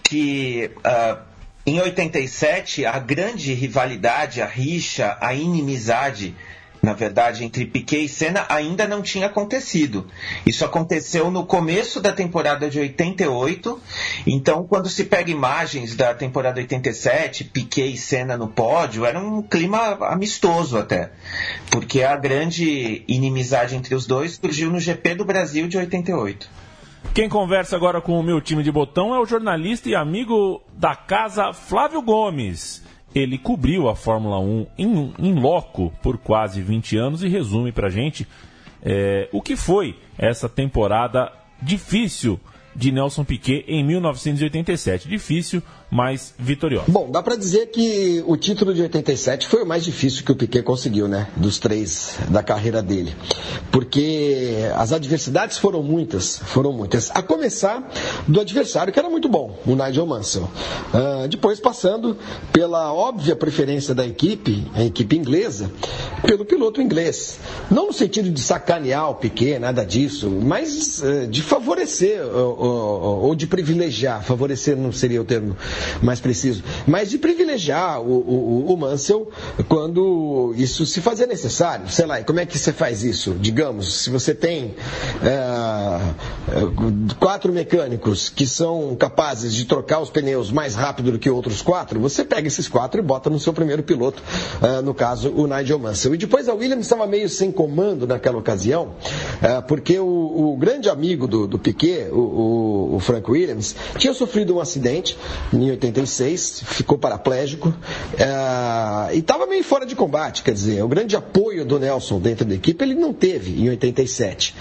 que uh, em 87 a grande rivalidade, a rixa, a inimizade na verdade, entre Piquet e Senna ainda não tinha acontecido. Isso aconteceu no começo da temporada de 88. Então, quando se pega imagens da temporada 87, Piquet e Senna no pódio, era um clima amistoso até. Porque a grande inimizade entre os dois surgiu no GP do Brasil de 88. Quem conversa agora com o meu time de botão é o jornalista e amigo da casa Flávio Gomes. Ele cobriu a Fórmula 1 em, em loco por quase 20 anos e resume para gente é, o que foi essa temporada difícil de Nelson Piquet em 1987. Difícil, mas vitoriosa. Bom, dá para dizer que o título de 87 foi o mais difícil que o Piquet conseguiu, né? Dos três da carreira dele. Porque as adversidades foram muitas, foram muitas. A começar do adversário, que era muito bom, o Nigel Mansell. Uh, depois passando pela óbvia preferência da equipe, a equipe inglesa, pelo piloto inglês. Não no sentido de sacanear o Piquet, nada disso, mas uh, de favorecer ou, de privilegiar. Favorecer não seria o termo mais preciso, mas de privilegiar o, o, o Mansell quando isso se fazia necessário. Sei lá, e como é que você faz isso? Digamos, se você tem uh, quatro mecânicos que são capazes de trocar os pneus mais rápido do que outros quatro, você pega esses quatro e bota no seu primeiro piloto, uh, no caso o Nigel Mansell. E depois a Williams estava meio sem comando naquela ocasião, uh, porque o, o, grande amigo do, do Piquet, o, o, o, Frank Williams, tinha sofrido um acidente em 86, ficou paraplégico uh, e estava meio fora de combate, quer dizer, o grande apoio do Nelson dentro da equipe ele não teve em 87.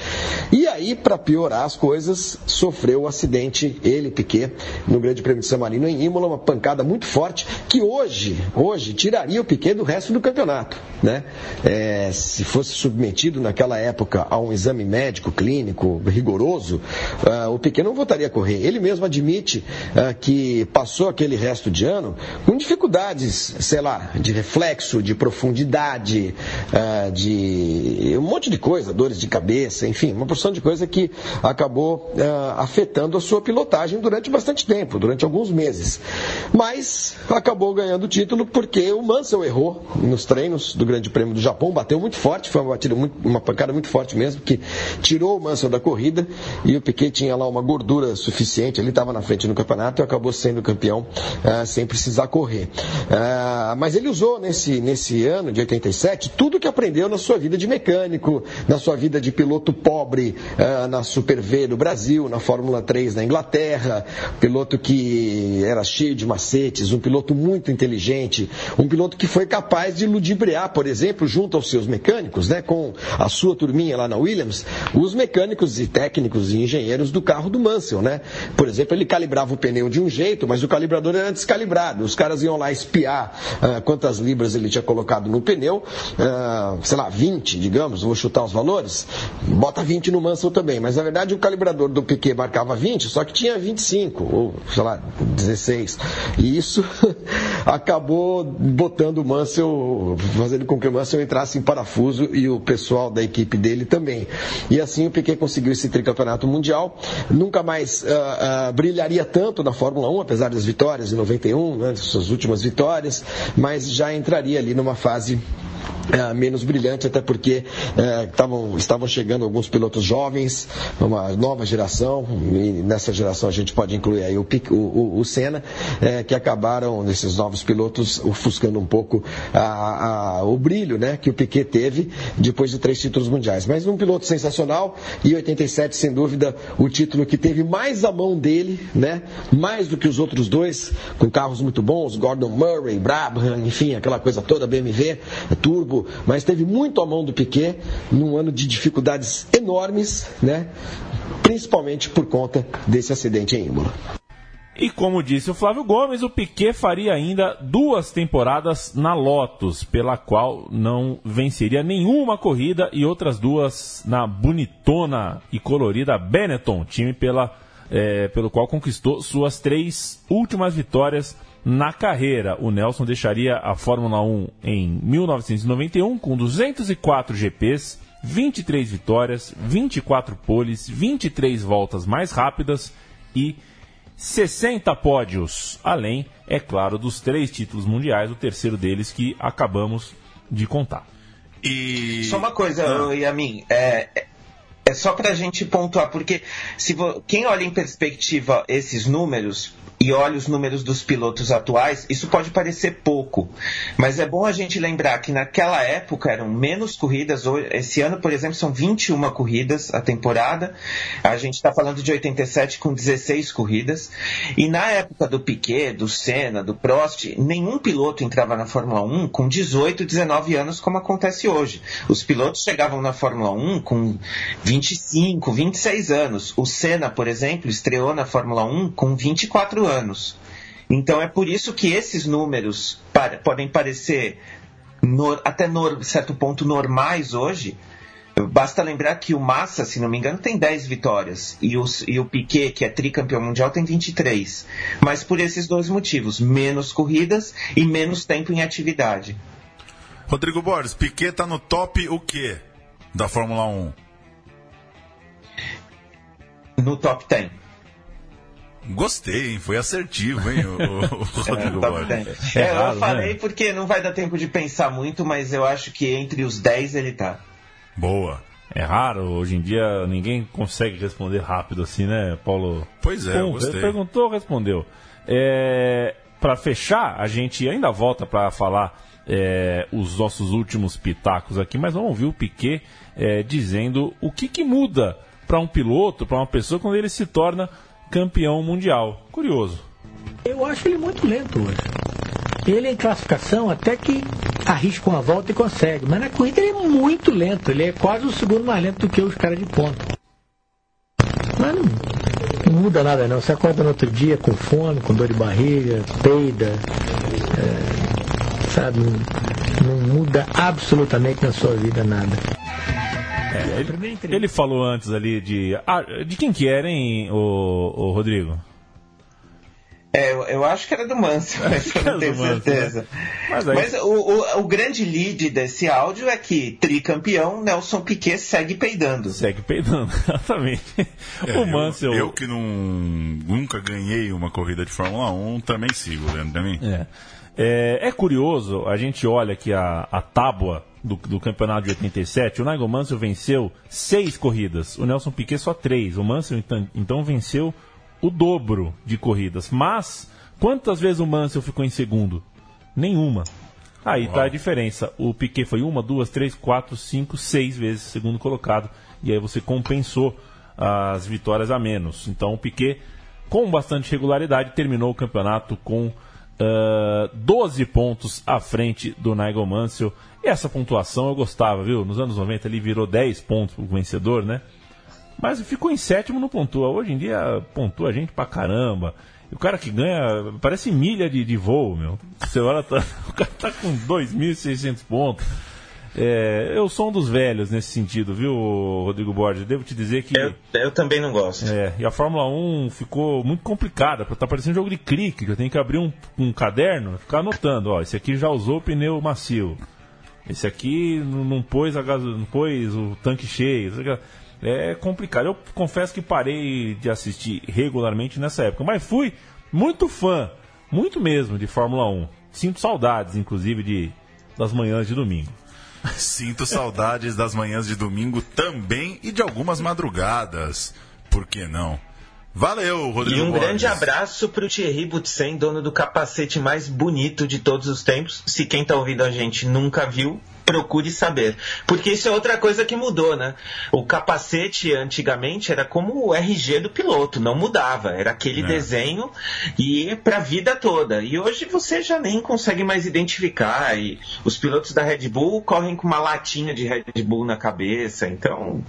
E aí, para piorar as coisas, sofreu o um acidente, ele, Piquet, no Grande Prêmio de San Marino em Imola, uma pancada muito forte que hoje, hoje tiraria o Piquet do resto do campeonato. Né? É, se fosse submetido naquela época a um exame médico, clínico, rigoroso, uh, o Piquet não voltaria a correr. Ele mesmo admite uh, que passou aquele resto de ano com dificuldades, sei lá, de reflexo, de profundidade, uh, de um monte de coisa, dores de cabeça, enfim, uma porção de coisa que acabou afetando a sua pilotagem durante bastante tempo, durante alguns meses. Mas acabou ganhando o título porque o Mansell errou nos treinos do Grande Prêmio do Japão, bateu muito forte, foi uma, batida muito, uma pancada muito forte mesmo, que tirou o Mansell da corrida e o Piquet tinha lá uma gordura suficiente, ele estava na frente no campeonato e acabou sendo campeão uh, sem precisar correr. Uh, mas ele usou nesse, nesse ano de 87 tudo que aprendeu na sua vida de mecânico, na sua vida de piloto pobre uh, na Super V do Brasil, na Fórmula 3 na Inglaterra, piloto que era cheio de macetes, um piloto muito inteligente, um piloto que foi capaz de ludibriar, por exemplo, junto aos seus mecânicos, né, com a sua turminha lá na Williams, os mecânicos e técnicos e engenheiros do carro do Mansell, né? Por exemplo, ele calibrava o pneu de um jeito, mas o calibrador era descalibrado. Os caras iam lá espiar uh, quantas libras ele tinha colocado no pneu, uh, sei lá, 20, digamos, vou chutar os valores, bota 20 no Mansell também, mas na verdade o calibrador do Piquet marcava 20, só que tinha 25, ou sei lá, 16. E isso acabou botando o Mansell, fazendo com que o Mansell entrasse em parafuso e o pessoal da equipe dele também. E assim o Piquet conseguiu esse tricampeonato mundial. Nunca mais uh, uh, brilharia tanto na Fórmula 1, apesar das vitórias em 91, né, suas últimas vitórias, mas já entraria ali numa fase é, menos brilhante, até porque é, tavam, estavam chegando alguns pilotos jovens, uma nova geração, e nessa geração a gente pode incluir aí o, o, o Senna, é, que acabaram, nesses novos pilotos, ofuscando um pouco a, a, o brilho né, que o Piquet teve depois de três títulos mundiais. Mas um piloto sensacional, e 87, sem dúvida, o título que teve mais a mão dele, né, mais do que os outros dois, com carros muito bons, Gordon Murray, Brabham, enfim, aquela coisa toda, BMW, Turbo, mas teve muito a mão do Piquet num ano de dificuldades enormes, né? principalmente por conta desse acidente em Imola. E como disse o Flávio Gomes, o Piquet faria ainda duas temporadas na Lotus, pela qual não venceria nenhuma corrida, e outras duas na bonitona e colorida Benetton, time pela, é, pelo qual conquistou suas três últimas vitórias na carreira. O Nelson deixaria a Fórmula 1 em 1991 com 204 GPs, 23 vitórias, 24 poles, 23 voltas mais rápidas e 60 pódios, além, é claro, dos três títulos mundiais, o terceiro deles que acabamos de contar. E... Só uma coisa, ah. Yamin, é, é, é só para a gente pontuar, porque se vo... quem olha em perspectiva esses números, e olha os números dos pilotos atuais, isso pode parecer pouco, mas é bom a gente lembrar que naquela época eram menos corridas. Esse ano, por exemplo, são 21 corridas a temporada. A gente está falando de 87 com 16 corridas. E na época do Piquet, do Senna, do Prost, nenhum piloto entrava na Fórmula 1 com 18, 19 anos, como acontece hoje. Os pilotos chegavam na Fórmula 1 com 25, 26 anos. O Senna, por exemplo, estreou na Fórmula 1 com 24 anos anos. Então é por isso que esses números podem parecer no, até no, certo ponto normais hoje. Basta lembrar que o Massa, se não me engano, tem 10 vitórias e o, e o Piquet, que é tricampeão mundial, tem 23. Mas por esses dois motivos: menos corridas e menos tempo em atividade. Rodrigo Borges, Piquet tá no top o quê da Fórmula 1? No top 10. Gostei, hein? Foi assertivo, hein, o, o Rodrigo É, Borges. 10. É, raro, eu falei né? porque não vai dar tempo de pensar muito, mas eu acho que entre os 10 ele tá. Boa. É raro, hoje em dia ninguém consegue responder rápido assim, né, Paulo? Pois é, eu Pum, gostei. Perguntou, respondeu. É, para fechar, a gente ainda volta para falar é, os nossos últimos pitacos aqui, mas vamos ouvir o Piquet é, dizendo o que, que muda para um piloto, para uma pessoa, quando ele se torna campeão mundial. Curioso. Eu acho ele muito lento hoje. Ele em classificação até que arrisca uma volta e consegue, mas na corrida ele é muito lento, ele é quase o segundo mais lento do que os caras de ponta. Mas não, não muda nada não, você acorda no outro dia com fome, com dor de barriga, peida, é, sabe, não, não muda absolutamente na sua vida nada. É, ele, ele falou antes ali de. ah, de quem que era, hein, o, Rodrigo? É, eu, eu acho que era do Manso, mas eu não tenho Mansell, certeza. né? Mas aí- Mas o, o, o grande lead desse áudio é que tricampeão Nelson Piquet segue peidando. Segue peidando, exatamente. É, o Mansell. Eu, eu que não, nunca ganhei uma corrida de Fórmula 1, também sigo, Leandro, pra mim. É. É, é curioso, a gente olha aqui a, a tábua do, do campeonato de 87. O Nigel Mansell venceu seis corridas, o Nelson Piquet só três. O Mansell então, então venceu o dobro de corridas. Mas quantas vezes o Mansell ficou em segundo? Nenhuma. Aí tá a diferença. O Piquet foi uma, duas, três, quatro, cinco, seis vezes segundo colocado. E aí você compensou as vitórias a menos. Então o Piquet, com bastante regularidade, terminou o campeonato com ah, 12 pontos à frente do Nigel Mansell. E essa pontuação eu gostava, viu? Nos anos 90 ele virou 10 pontos pro vencedor, né? Mas ficou em sétimo no pontua. Hoje em dia pontua gente pra caramba. E o cara que ganha parece milha de, de voo, meu. Você olha, tá- o cara tá com 2.600 pontos. É, eu sou um dos velhos nesse sentido, viu, Rodrigo Borges? Devo te dizer que. Eu, eu também não gosto. É, e a Fórmula 1 ficou muito complicada, tá parecendo um jogo de cricket, que eu tenho que abrir um, um caderno e ficar anotando, ó, esse aqui já usou o pneu macio. Esse aqui não, não pôs a gaso, não pôs o tanque cheio. É complicado. Eu confesso que parei de assistir regularmente nessa época, mas fui muito fã, muito mesmo de Fórmula 1. Sinto saudades, inclusive, de das manhãs de domingo. Sinto saudades das manhãs de domingo também e de algumas madrugadas. Por que não? Valeu, Rodrigo E um Borges. grande abraço pro Thierry Boutsen, dono do capacete mais bonito de todos os tempos. Se quem tá ouvindo a gente nunca viu, procure saber. Porque isso é outra coisa que mudou, né? O capacete antigamente era como o RG do piloto, não mudava. Era aquele É. desenho e pra vida toda. E hoje você já nem consegue mais identificar. E os pilotos da Red Bull correm com uma latinha de Red Bull na cabeça. Então,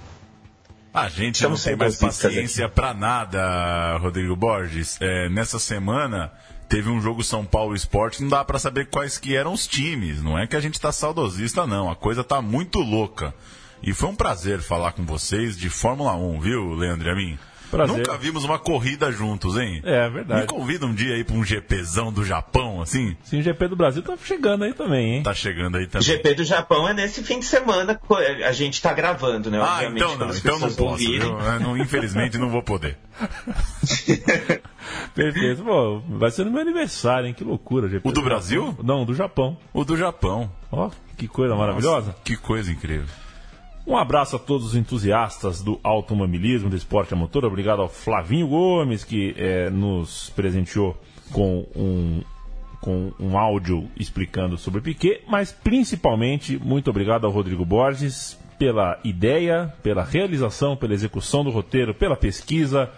A gente Estamos não tem mais paciência pra nada, Rodrigo Borges. É, nessa semana teve um jogo São Paulo Esporte, não dá pra saber quais que eram os times. Não é que a gente tá saudosista, não. A coisa tá muito louca. E foi um prazer falar com vocês de Fórmula 1, viu, Leandro e a mim? Prazer. Nunca vimos uma corrida juntos, hein? É, verdade. Me convida um dia aí pra um GPzão do Japão, assim? Sim, o GP do Brasil tá chegando aí também, hein? Tá chegando aí também. GP do Japão é nesse fim de semana. A gente tá gravando, né? Ah, Obviamente, então não, então não posso. Eu não- infelizmente não vou poder. Perfeito. Pô, vai ser no meu aniversário, hein? Que loucura. GP O do Brasil? Não, do Japão. O do Japão. Ó, que coisa maravilhosa. Nossa, que coisa incrível. Um abraço a todos os entusiastas do automobilismo, do esporte a motor. Obrigado ao Flavinho Gomes, que eh, nos presenteou com um, com um áudio explicando sobre Piquet. Mas principalmente, muito obrigado ao Rodrigo Borges pela ideia, pela realização, pela execução do roteiro, pela pesquisa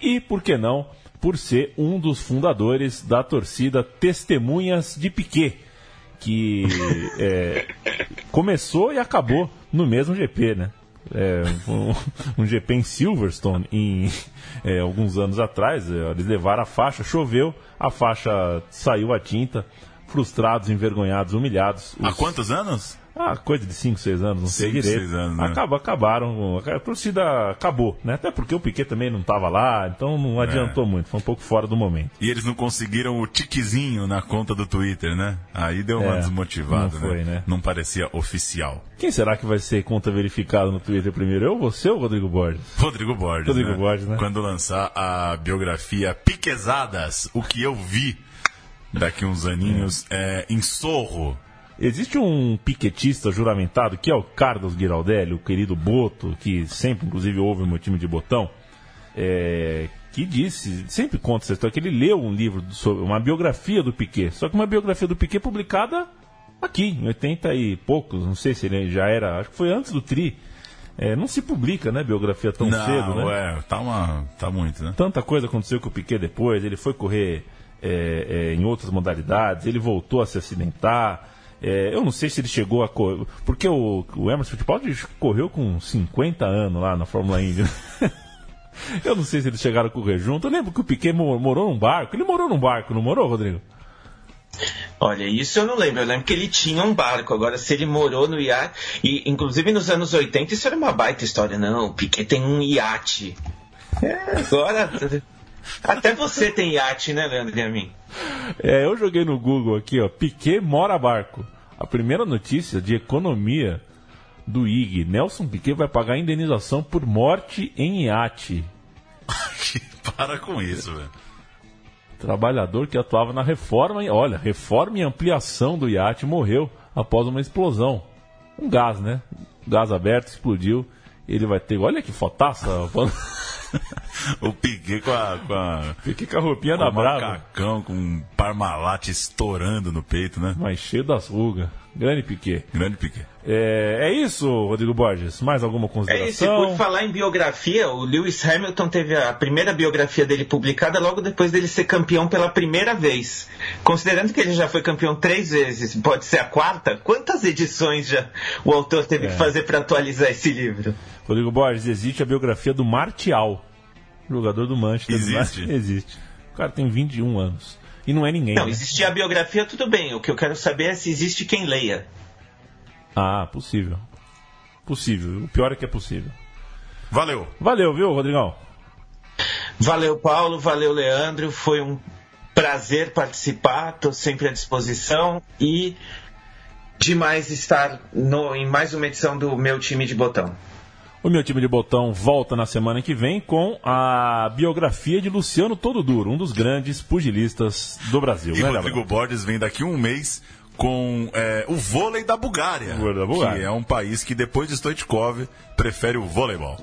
e, por que não, por ser um dos fundadores da torcida Testemunhas de Piquet que é, começou e acabou no mesmo GP, né? É, um, um GP em Silverstone em é, alguns anos atrás. é, Eles levaram a faixa, choveu, a faixa saiu a tinta, frustrados, envergonhados, humilhados. Há Os- quantos anos? Ah, coisa de 5, 6 anos, não sei Cinco, direito. seis anos, né? Acaba, acabaram, a torcida acabou, né? Até porque o Piquet também não estava lá, então não adiantou muito, foi um pouco fora do momento. E eles não conseguiram o tiquezinho na conta do Twitter, né? Aí deu uma É, desmotivada, não foi, né? Não parecia oficial. Quem será que vai ser conta verificada no Twitter primeiro? Eu, você ou Rodrigo Borges? Rodrigo Borges. Rodrigo né? Borges, né? Quando lançar a biografia Piquezadas, o que eu vi daqui uns aninhos é, em Sorro. Existe um piquetista juramentado que é o Carlos Giraldelli, o querido Boto, que sempre, inclusive, ouve o meu time de botão, é, que disse, sempre conta essa história, que ele leu um livro sobre uma biografia do Piquet, só que uma biografia do Piquet publicada aqui, em 80 e poucos, não sei se ele já era, acho que foi antes do Tri. É, não se publica, né, biografia tão não, cedo, né? é, tá, uma, tá muito, né? Tanta coisa aconteceu com o Piquet depois, ele foi correr é, é, em outras modalidades, ele voltou a se acidentar. É, eu não sei se ele chegou a correr. Porque o, o Emerson Fittipaldi correu com 50 anos lá na Fórmula Indy. né? eu não sei se eles chegaram a correr junto. Eu lembro que o Piquet mo- morou num barco. Ele morou num barco, não morou, Rodrigo? Olha, isso eu não lembro. Eu lembro que ele tinha um barco. Agora, se ele morou no iate. E, inclusive, nos anos 80, isso era uma baita história. Não, o Piquet tem um iate. É, agora. Até você tem iate, né, Leandro e a mim? É, eu joguei no Google aqui, ó. Piquet mora barco. A primeira notícia de economia do IG. Nelson Piquet vai pagar indenização por morte em iate. Para com isso, velho. Trabalhador que atuava na reforma, olha, reforma e ampliação do iate morreu após uma explosão. Um gás, né? Gás aberto, explodiu. Ele vai ter. Olha que fotaça. o Piquet com a. Com a Piquet com a roupinha com da Brava. macacão, com um parmalat estourando no peito, né? Mas cheio das rugas. Grande Piquet. Grande Piquet. É, é isso, Rodrigo Borges. Mais alguma É isso, e consideração? por falar em biografia, o Lewis Hamilton teve a primeira biografia dele publicada logo depois dele ser campeão pela primeira vez. Considerando que ele já foi campeão três vezes, pode ser a quarta, quantas edições já o autor teve É. que fazer para atualizar esse livro? Rodrigo Borges, existe a biografia do Martial, jogador do Manchester. Existe? Existe. O cara tem 21 anos. E não é ninguém. Não, né? existir a biografia, tudo bem. O que eu quero saber é se existe quem leia. Ah, possível. Possível. O pior é que é possível. Valeu. Valeu, viu, Rodrigão? Valeu, Paulo. Valeu, Leandro. Foi um prazer participar. Estou sempre à disposição. E demais estar no- em mais uma edição do meu time de botão. O meu time de botão volta na semana que vem com a biografia de Luciano Todo Duro, um dos grandes pugilistas do Brasil. E né, Rodrigo Borges vem daqui um mês com é, o vôlei da Bulgária, O vôlei da Bulgária. que é um país que depois de Stoichkov prefere o voleibol.